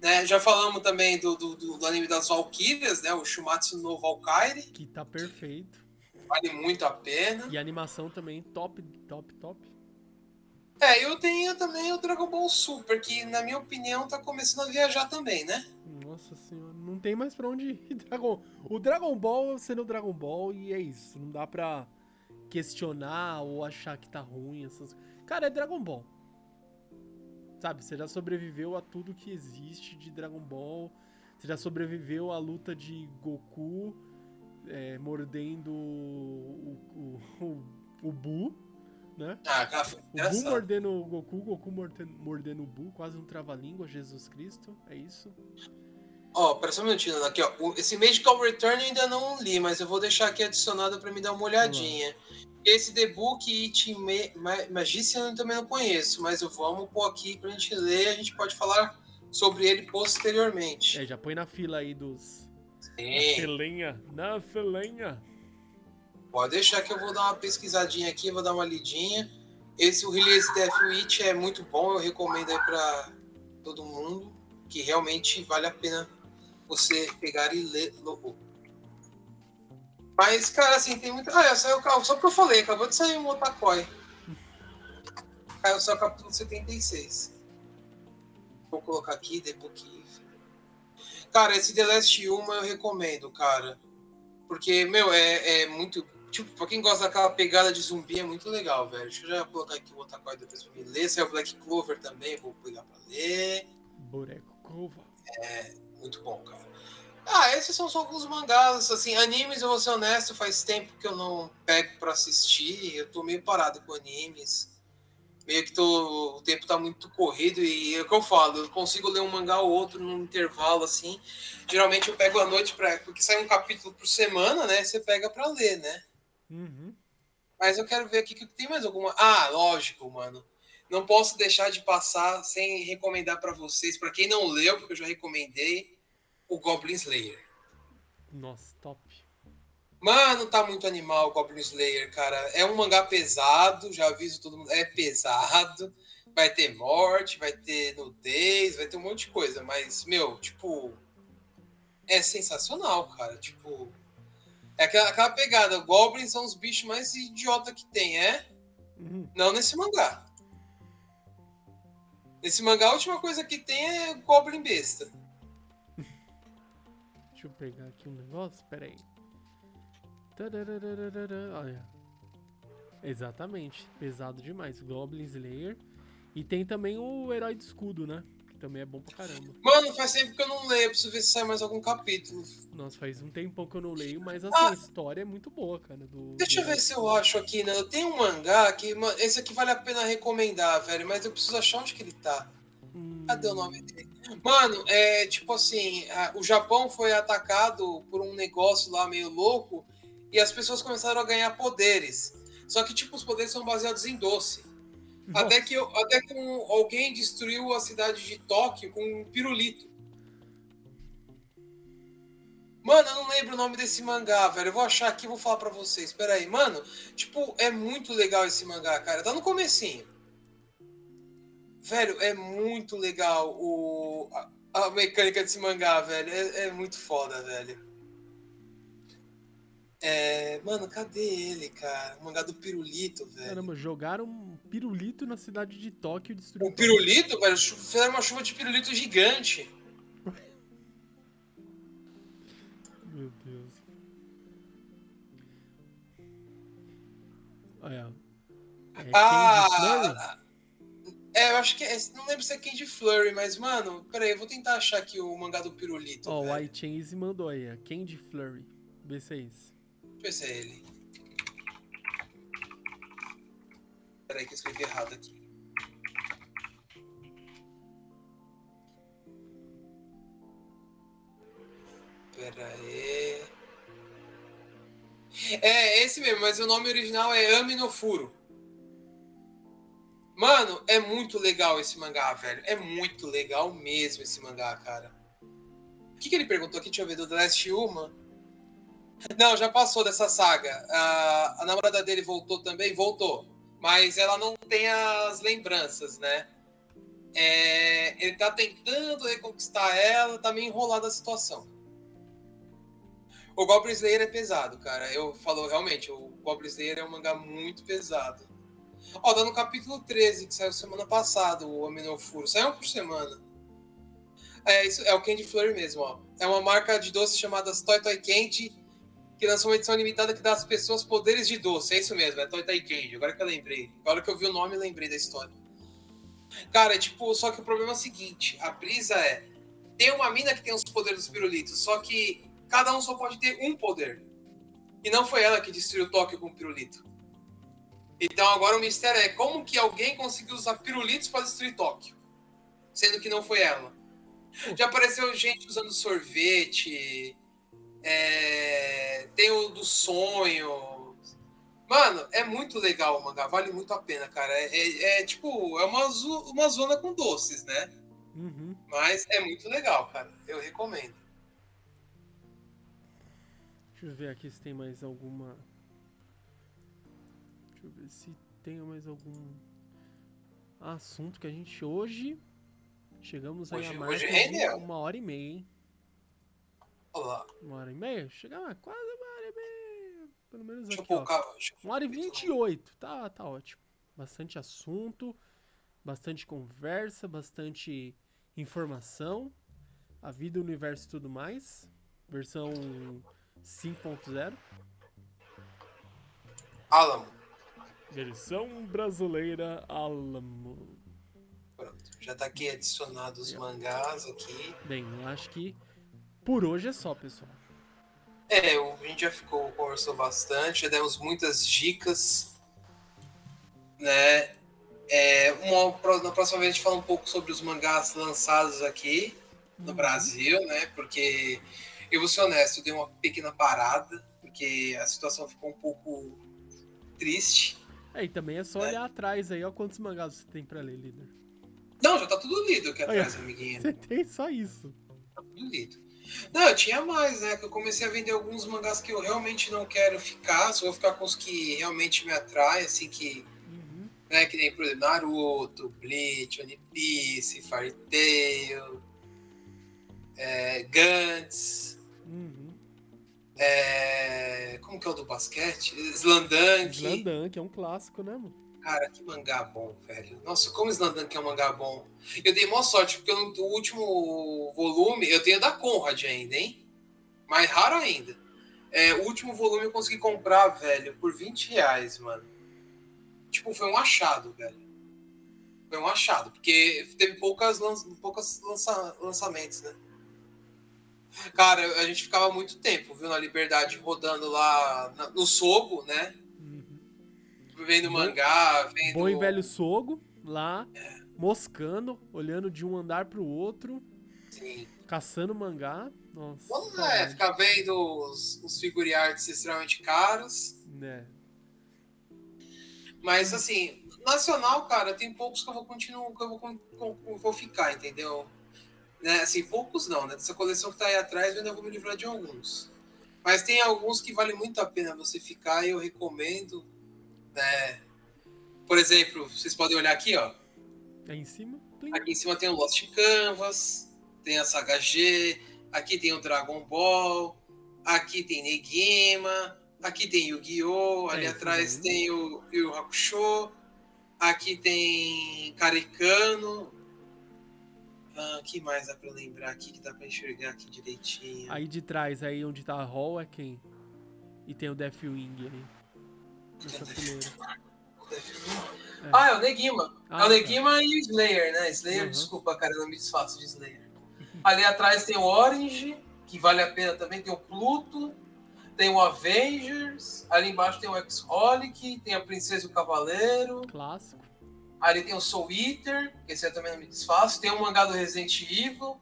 Né? Já falamos também do, do, do anime das Valkyrias, né? O Shumatsu no Valkyrie. Que tá perfeito. Vale muito a pena. E a animação também top, top, top. É, eu tenho também o Dragon Ball Super, que na minha opinião tá começando a viajar também, né? Nossa senhora, não tem mais pra onde ir. Dragon... O Dragon Ball sendo o Dragon Ball e é isso. Não dá pra questionar ou achar que tá ruim. Essas... Cara, é Dragon Ball. Sabe, você já sobreviveu a tudo que existe de Dragon Ball. Você já sobreviveu à luta de Goku é, mordendo o, o, o, o Bu, né? Ah, cara, o Bu mordendo o Goku, Goku mordendo, mordendo o Bu, quase um trava-língua, Jesus Cristo, é isso. Ó, oh, pera só um minutinho, aqui, ó. Esse Magical Return eu ainda não li, mas eu vou deixar aqui adicionado para me dar uma olhadinha. Esse The Book It Magician eu também não conheço, mas eu vamos pôr aqui pra gente ler, a gente pode falar sobre ele posteriormente. É, já põe na fila aí dos. Sim. Na filinha, na filinha. Pode deixar que eu vou dar uma pesquisadinha aqui, vou dar uma lidinha. Esse, o Release Death Witch é muito bom, eu recomendo aí pra todo mundo, que realmente vale a pena você pegar e ler. Mas, cara, assim, tem muita. Ah, saiu só porque eu falei, acabou de sair um Otakoi. Caiu só o capítulo 76. Vou colocar aqui, The Book. Cara, esse The Last Human eu recomendo, cara. Porque, meu, é, é muito. Tipo, pra quem gosta daquela pegada de zumbi, é muito legal, velho. Deixa eu já colocar aqui o Otakoi depois pra me ler. Saiu o Black Clover também, vou pegar pra ler. Boneco Clover. É, muito bom, cara. Ah, esses são só alguns mangás, assim, animes, eu vou ser honesto, faz tempo que eu não pego para assistir, eu tô meio parado com animes. Meio que tô, o tempo tá muito corrido e é o que eu falo, eu consigo ler um mangá ou outro num intervalo assim. Geralmente eu pego à noite para porque sai um capítulo por semana, né? Você pega para ler, né? Uhum. Mas eu quero ver aqui que tem mais alguma. Ah, lógico, mano. Não posso deixar de passar sem recomendar para vocês, para quem não leu, porque eu já recomendei o Goblin Slayer. Nossa, top. Mano, tá muito animal o Goblin Slayer, cara. É um mangá pesado, já aviso todo mundo. É pesado. Vai ter morte, vai ter nudez, vai ter um monte de coisa. Mas, meu, tipo. É sensacional, cara. Tipo. É aquela, aquela pegada. Goblins são os bichos mais idiota que tem, é? Uhum. Não nesse mangá. Nesse mangá, a última coisa que tem é Goblin besta. Deixa eu pegar aqui um negócio, pera aí. Olha. Exatamente, pesado demais. Goblin Slayer. E tem também o Herói de Escudo, né? Que também é bom pra caramba. Mano, faz tempo que eu não leio, preciso ver se sai mais algum capítulo. Nossa, faz um tempão que eu não leio, mas assim, ah, a história é muito boa, cara. Do, deixa do... eu ver se eu acho aqui, né? Eu tenho um mangá que. Esse aqui vale a pena recomendar, velho, mas eu preciso achar onde que ele tá. Hum... Cadê o nome dele? Mano, é tipo assim, a, o Japão foi atacado por um negócio lá meio louco e as pessoas começaram a ganhar poderes. Só que, tipo, os poderes são baseados em doce. Até que, até que um, alguém destruiu a cidade de Tóquio com um pirulito. Mano, eu não lembro o nome desse mangá, velho. Eu vou achar aqui e vou falar pra vocês. Espera aí. Mano, tipo, é muito legal esse mangá, cara. Tá no comecinho. Velho, é muito legal o, a, a mecânica desse mangá, velho. É, é muito foda, velho. É, mano, cadê ele, cara? O mangá do pirulito, velho. Caramba, jogaram um pirulito na cidade de Tóquio e destruíram. Um pirulito, velho? Fizeram uma chuva de pirulito gigante. Meu Deus. Olha. É ah! É, eu acho que é, não lembro se é Candy Flurry, mas, mano, peraí, eu vou tentar achar aqui o mangá do pirulito. Ó, oh, o iChase mandou aí, a Candy Flurry. Vê se é isso. Se é ele. Peraí que eu escrevi errado aqui. Pera aí. É, esse mesmo, mas o nome original é Ami no Furo. Mano, é muito legal esse mangá, velho. É muito legal mesmo esse mangá, cara. O que, que ele perguntou aqui? Deixa eu ver, do The Last Human. Não, já passou dessa saga. A, a namorada dele voltou também? Voltou. Mas ela não tem as lembranças, né? É, ele tá tentando reconquistar ela, tá meio enrolada a situação. O Goblin Slayer é pesado, cara. Eu falo realmente, o Goblin Slayer é um mangá muito pesado. Ó, tá no capítulo 13, que saiu semana passada, o Aminofuro. Saiu por semana. É, isso é o Candy Flurry mesmo, ó. É uma marca de doce chamada Toy Toy Candy, que lançou uma edição limitada que dá às pessoas poderes de doce. É isso mesmo, é Toy Candy. Agora que eu lembrei. Agora que eu vi o nome, lembrei da história. Cara, é tipo, só que o problema é o seguinte: a brisa é. Tem uma mina que tem os poderes dos pirulitos, só que cada um só pode ter um poder. E não foi ela que destruiu Tóquio com o pirulito. Então agora o mistério é como que alguém conseguiu usar pirulitos para destruir Tóquio, sendo que não foi ela. Já apareceu gente usando sorvete, é, tem o do sonho. Mano, é muito legal o mangá, vale muito a pena, cara. É, é, é tipo, é uma, uma zona com doces, né? Uhum. Mas é muito legal, cara. Eu recomendo. Deixa eu ver aqui se tem mais alguma Deixa eu ver se tem mais algum assunto que a gente hoje. Chegamos aí hoje, a mais de uma hora e meia, hein? Olá. Uma hora e meia? Chegamos quase uma hora e meia. Pelo menos deixa aqui, ó. Uma hora e vinte e oito. Tá, tá ótimo. Bastante assunto, bastante conversa, bastante informação. A vida, o universo e tudo mais. Versão 5.0. Alamo. Versão brasileira Alamo. Pronto, já tá aqui adicionado os mangás aqui. Bem, eu acho que por hoje é só, pessoal. É, a gente já ficou, conversou bastante, já demos muitas dicas, né? É, uma, na próxima vez a gente fala um pouco sobre os mangás lançados aqui no uhum. Brasil, né? Porque eu vou ser honesto, eu dei uma pequena parada, porque a situação ficou um pouco triste. É, e também é só é. olhar atrás aí, ó quantos mangás você tem pra ler, líder. Não, já tá tudo lido aqui atrás, Olha, amiguinho. Você tem só isso. Tá tudo lido. Não, eu tinha mais, né? Que eu comecei a vender alguns mangás que eu realmente não quero ficar, só vou ficar com os que realmente me atraem, assim, que. Uhum. Né, que nem, por exemplo, Naruto, Bleach, One Piece, Fairy Tail, é, Gantz. Uhum. É... Como que é o do basquete? Slandunk. Slandunk, é um clássico, né, mano? Cara, que mangá bom, velho. Nossa, como Slandunk é um mangá bom. Eu dei maior sorte, porque no último volume eu tenho da Conrad ainda, hein? Mais raro ainda. É, o último volume eu consegui comprar, velho, por 20 reais, mano. Tipo, foi um achado, velho. Foi um achado, porque teve poucas, poucas lança lançamentos, né? Cara, a gente ficava muito tempo, viu, na Liberdade, rodando lá no Sogo, né? Vendo mangá, vendo. Bom e velho Sogo, lá, é. moscando, olhando de um andar pro outro. Sim. Caçando mangá. Nossa. Vamos é, ficar vendo os, os figure arts extremamente caros. Né. Mas assim, nacional, cara, tem poucos que eu vou continuar, que eu vou, vou ficar, entendeu? Né? Assim, poucos não, né? Dessa coleção que tá aí atrás, eu ainda vou me livrar de alguns. Mas tem alguns que vale muito a pena você ficar e eu recomendo. Né? Por exemplo, vocês podem olhar aqui, ó. Aí em cima. plim. Aqui em cima tem o Lost Canvas, tem a Saga G, aqui tem o Dragon Ball, aqui tem Negima, aqui tem Yu-Gi-Oh!, ali É, atrás sim. tem o Yu Hakusho, aqui tem Karikano. Ah, que mais dá pra lembrar aqui que dá pra enxergar aqui direitinho? Aí de trás, aí onde tá a Hall é quem? E tem o Deathwing aí. Nessa fileira. Ah, é o Negima. Ah, é o tá. Negima e o Slayer, né? Slayer, Uhum. desculpa, cara, eu não me desfaço de Slayer. Ali atrás tem o Orange, que vale a pena também. Tem o Pluto, tem o Avengers. Ali embaixo tem o X-Holic, tem a Princesa e o Cavaleiro. Clássico. Ali tem o Soul Eater, que esse eu também não me desfaço. Tem o mangá do Resident Evil.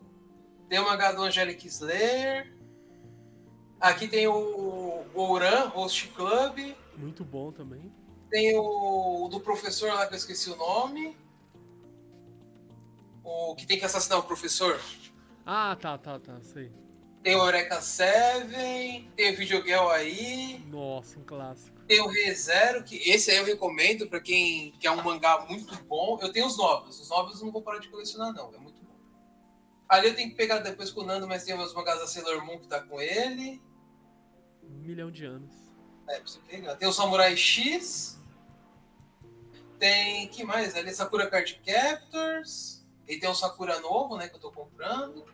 Tem o mangá do Angelic Slayer. Aqui tem o, o Ouran, Host Club. Muito bom também. Tem o, o do professor lá que eu esqueci o nome. O que tem que assassinar o professor. Ah, tá, tá, tá. Sei. Tem o Eureka 7, tem o Videogame aí, Nossa, um clássico. tem o ReZero, que esse aí eu recomendo pra quem quer um mangá muito bom. Eu tenho os novos, os novos eu não vou parar de colecionar não, é muito bom. Ali eu tenho que pegar depois com o Nando, mas tem meus mangás da Sailor Moon que tá com ele. Um milhão de anos. É, pegar. Tem o Samurai X. Tem. que mais? Ali Sakura Card Captors. E tem o Sakura novo, né? Que eu tô comprando.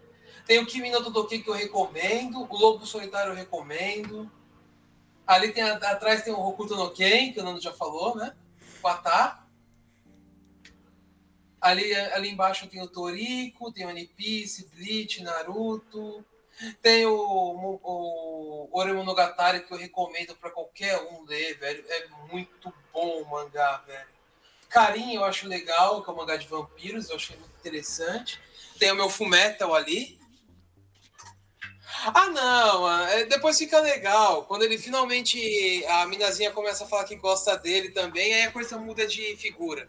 Tem o Kimi no Todoke que eu recomendo. O Lobo Solitário eu recomendo. Ali tem atrás tem o Hokuto no Ken, que o Nando já falou, né? O Atá. Ali, ali embaixo tem o Toriko, tem o One Piece, Bleach, Naruto. Tem o, o, o Oremonogatari que eu recomendo pra qualquer um ler, velho. É muito bom o mangá, velho. Carinho eu acho legal, que é o mangá de vampiros, eu achei muito interessante. Tem o meu Fullmetal ali. Ah, não, é, depois fica legal. Quando ele finalmente. A minazinha começa a falar que gosta dele também, aí a coisa muda de figura.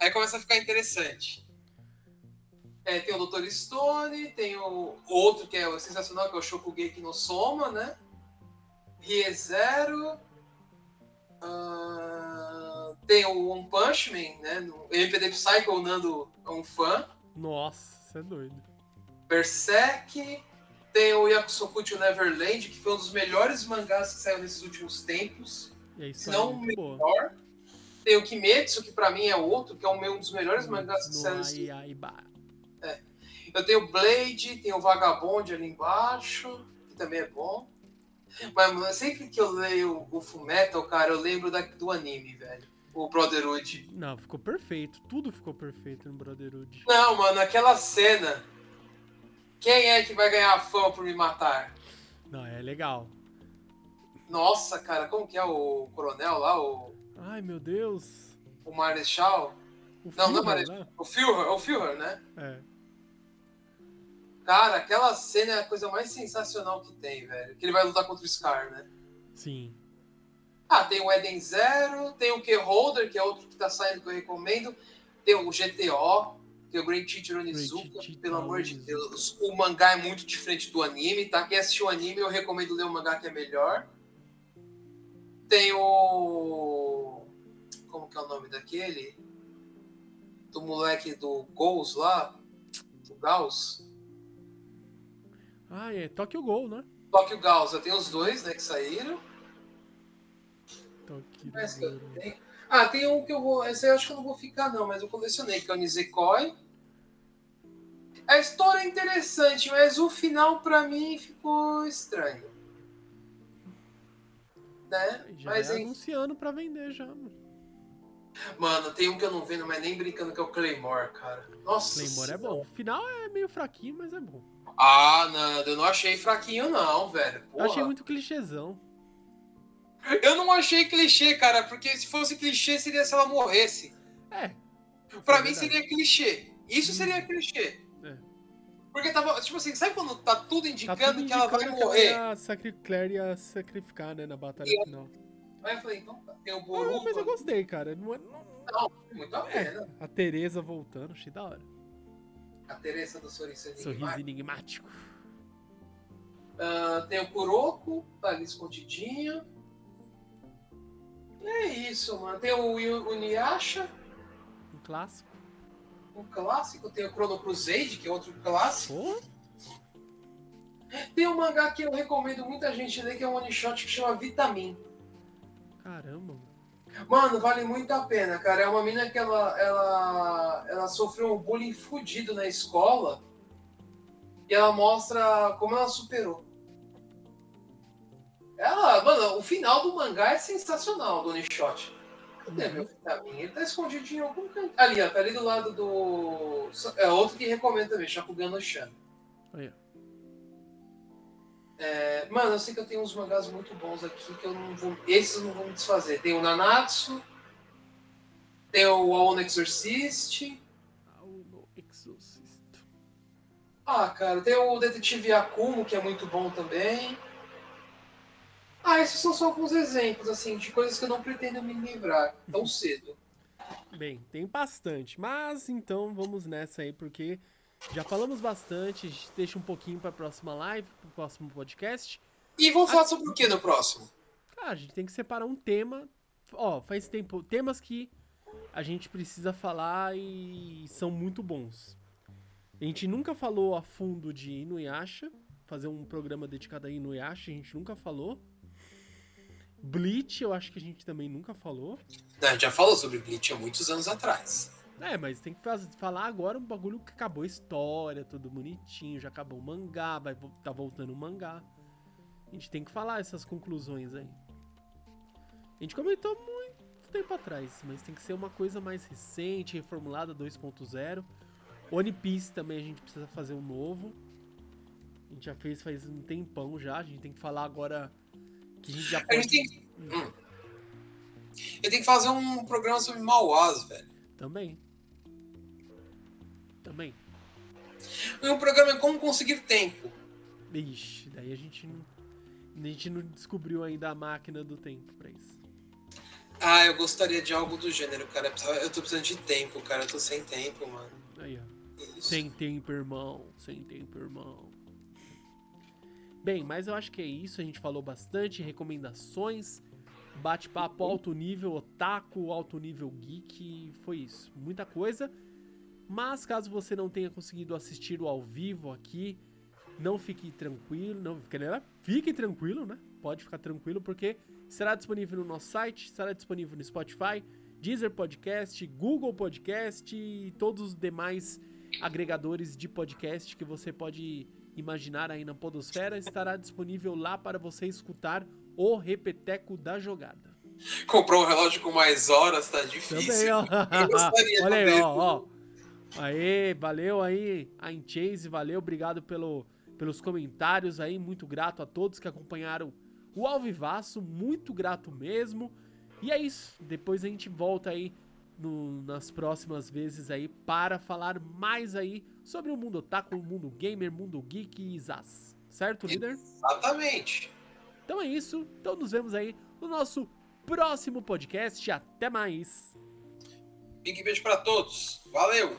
Aí começa a ficar interessante. É, tem o Dr. Stone, tem o outro que é o sensacional, que é o Shokugeki no Soma, né? ReZero. ah, tem o One Punch Man, né? No MPD Psycho, o Nando é um fã. Nossa, você é doido. Berserk. Tem o Yakusokuchi Neverland, que foi um dos melhores mangás que saiu nesses últimos tempos. E aí, Se não o melhor. Tem o Kimetsu, que pra mim é outro, que é um dos melhores mangás que saiu nesse Aiba. Eu tenho o Blade, tem o Vagabond ali embaixo, que também é bom. Mas mano, sempre que eu leio o Fullmetal, cara, eu lembro da- do anime, velho. O Brotherhood. Não, ficou perfeito. Tudo ficou perfeito no Brotherhood. Não, mano, aquela cena. Quem é que vai ganhar a fama por me matar? Não, é legal. Nossa, cara, como que é o coronel lá, o, Ai, meu Deus. o Marechal? O Não, não é Führer, Marechal. né? O Führer, o Führer, né? É. Cara, aquela cena é a coisa mais sensacional que tem, velho. Que ele vai lutar contra o Scar, né? Sim. Ah, tem o Eden Zero, tem o K-Holder, que é outro que tá saindo que eu recomendo. Tem o GTO, tem o Great Teacher Onizuka, pelo amor de. Deus. O mangá é muito diferente do anime, tá? Quem assistiu o anime, eu recomendo ler o mangá que é melhor. Tem o. Como que é o nome daquele? Do moleque do Ghost lá? Do Gauss? Ah, é Tokyo Gol, né? Tokyo Gauss, eu tenho os dois, né, que saíram. Tokyo Mas tenho- Ah, tem um que eu vou. Esse eu acho que eu não vou ficar, não, mas eu colecionei, que é o Nisekoi. A história é interessante, mas o final pra mim ficou estranho. Né? Já Mas, é hein, anunciando pra vender já, mano. mano, tem um que eu não vendo, mas nem brincando, que é o Claymore, cara. Nossa. Claymore é bom. O final é meio fraquinho, mas é bom. Ah, Nando, eu não achei fraquinho, não, velho. Eu Porra. achei muito clichêzão. Eu não achei clichê, cara, porque se fosse clichê seria se ela morresse. É. Pra é mim verdade. seria clichê. Isso Hum. seria clichê. É. Porque tava, tipo assim, sabe quando tá tudo Tá indicando tudo que ela vai indicando que morrer? ela ia sacri- Claire ia sacrificar, né, na batalha final. Aí eu falei, então tá, tem o Ah, mas eu Boruto. gostei, cara. Não, é- não- Não, muito a pena. a Tereza voltando, achei da hora. A Teresa do Sorriso Sorriso Enigmático. enigmático. Ah, tem o Kuroko, tá ali escondidinho. É isso, mano. Tem o, o Niyasha, Um clássico. um clássico. Tem o Chrono Crusade, que é outro clássico. Pô, Tem um mangá que eu recomendo muita gente ler, que é um one shot que chama Vitamin. caramba. mano. Mano, vale muito a pena, cara. É uma mina que ela, ela, ela sofreu um bullying fudido na escola e ela mostra como ela superou. Ela, mano, o final do mangá é sensacional do Onishot. Cadê meu vitamin? Ele tá escondidinho em algum canto. Ali, ó, tá ali do lado do. É outro que recomendo também, Shakugan no Chan. Aí, ó. É, mano, eu sei que eu tenho uns mangás muito bons aqui que eu não vou. Esses eu não vou me desfazer. Tem o Nanatsu, tem o Aon Exorcist. Auno Exorcist. Ah, cara, tem o Detetive Akumo, que é muito bom também. Ah, esses são só alguns exemplos, assim, de coisas que eu não pretendo me livrar tão cedo. Bem, tem bastante. Mas então vamos nessa aí, porque já falamos bastante. A gente deixa um pouquinho pra próxima live, pro próximo podcast. E vamos falar sobre o que no próximo? Cara, a gente tem que separar um tema. Ó, faz tempo. Temas que a gente precisa falar e são muito bons. A gente nunca falou a fundo de Inuyasha. Fazer um programa dedicado a Inuyasha, a gente nunca falou. Bleach, eu acho que a gente também nunca falou. Não, a gente já falou sobre Bleach há muitos anos atrás. É, mas tem que falar agora um bagulho que acabou a história, tudo bonitinho, já acabou o mangá, vai tá voltando o mangá. A gente tem que falar essas conclusões aí. A gente comentou muito tempo atrás, mas tem que ser uma coisa mais recente, reformulada 2.0. One Piece também a gente precisa fazer um novo. A gente já fez faz um tempão já, a gente tem que falar agora que a gente já A gente pode... tem. Hum. Eu tenho que fazer um programa sobre Mauás, velho. Também. Também. E um programa é como conseguir tempo. Ixi, daí a gente não. A gente não descobriu ainda a máquina do tempo pra isso. Ah, eu gostaria de algo do gênero, cara. Eu tô precisando de tempo, cara. Eu tô sem tempo, mano. Aí, ó. Isso. Sem tempo, irmão. Sem tempo, irmão. Bem, mas eu acho que é isso. A gente falou bastante. Recomendações. Bate-papo alto nível, otaku, alto nível geek. Foi isso. Muita coisa. Mas caso você não tenha conseguido assistir o ao vivo aqui, não fique tranquilo. Não, fique, fique tranquilo, né? Pode ficar tranquilo, porque será disponível no nosso site, será disponível no Spotify, Deezer Podcast, Google Podcast e todos os demais agregadores de podcast que você pode imaginar aí na Podosfera. Estará disponível lá para você escutar o Repeteco da Jogada. Comprar um relógio com mais horas tá difícil. Também, ó. Eu gostaria Olha aí, ó, ó. Aê, valeu aí, a Chase, valeu, obrigado pelo, pelos comentários aí, muito grato a todos que acompanharam o Alvivaço, muito grato mesmo. E é isso, depois a gente volta aí no- nas próximas vezes aí para falar mais aí sobre o mundo otaku, o mundo gamer, mundo geek e zaz. Certo, líder? Exatamente. Então é isso, então nos vemos aí no nosso próximo podcast. Até mais! Big beijo pra todos. Valeu!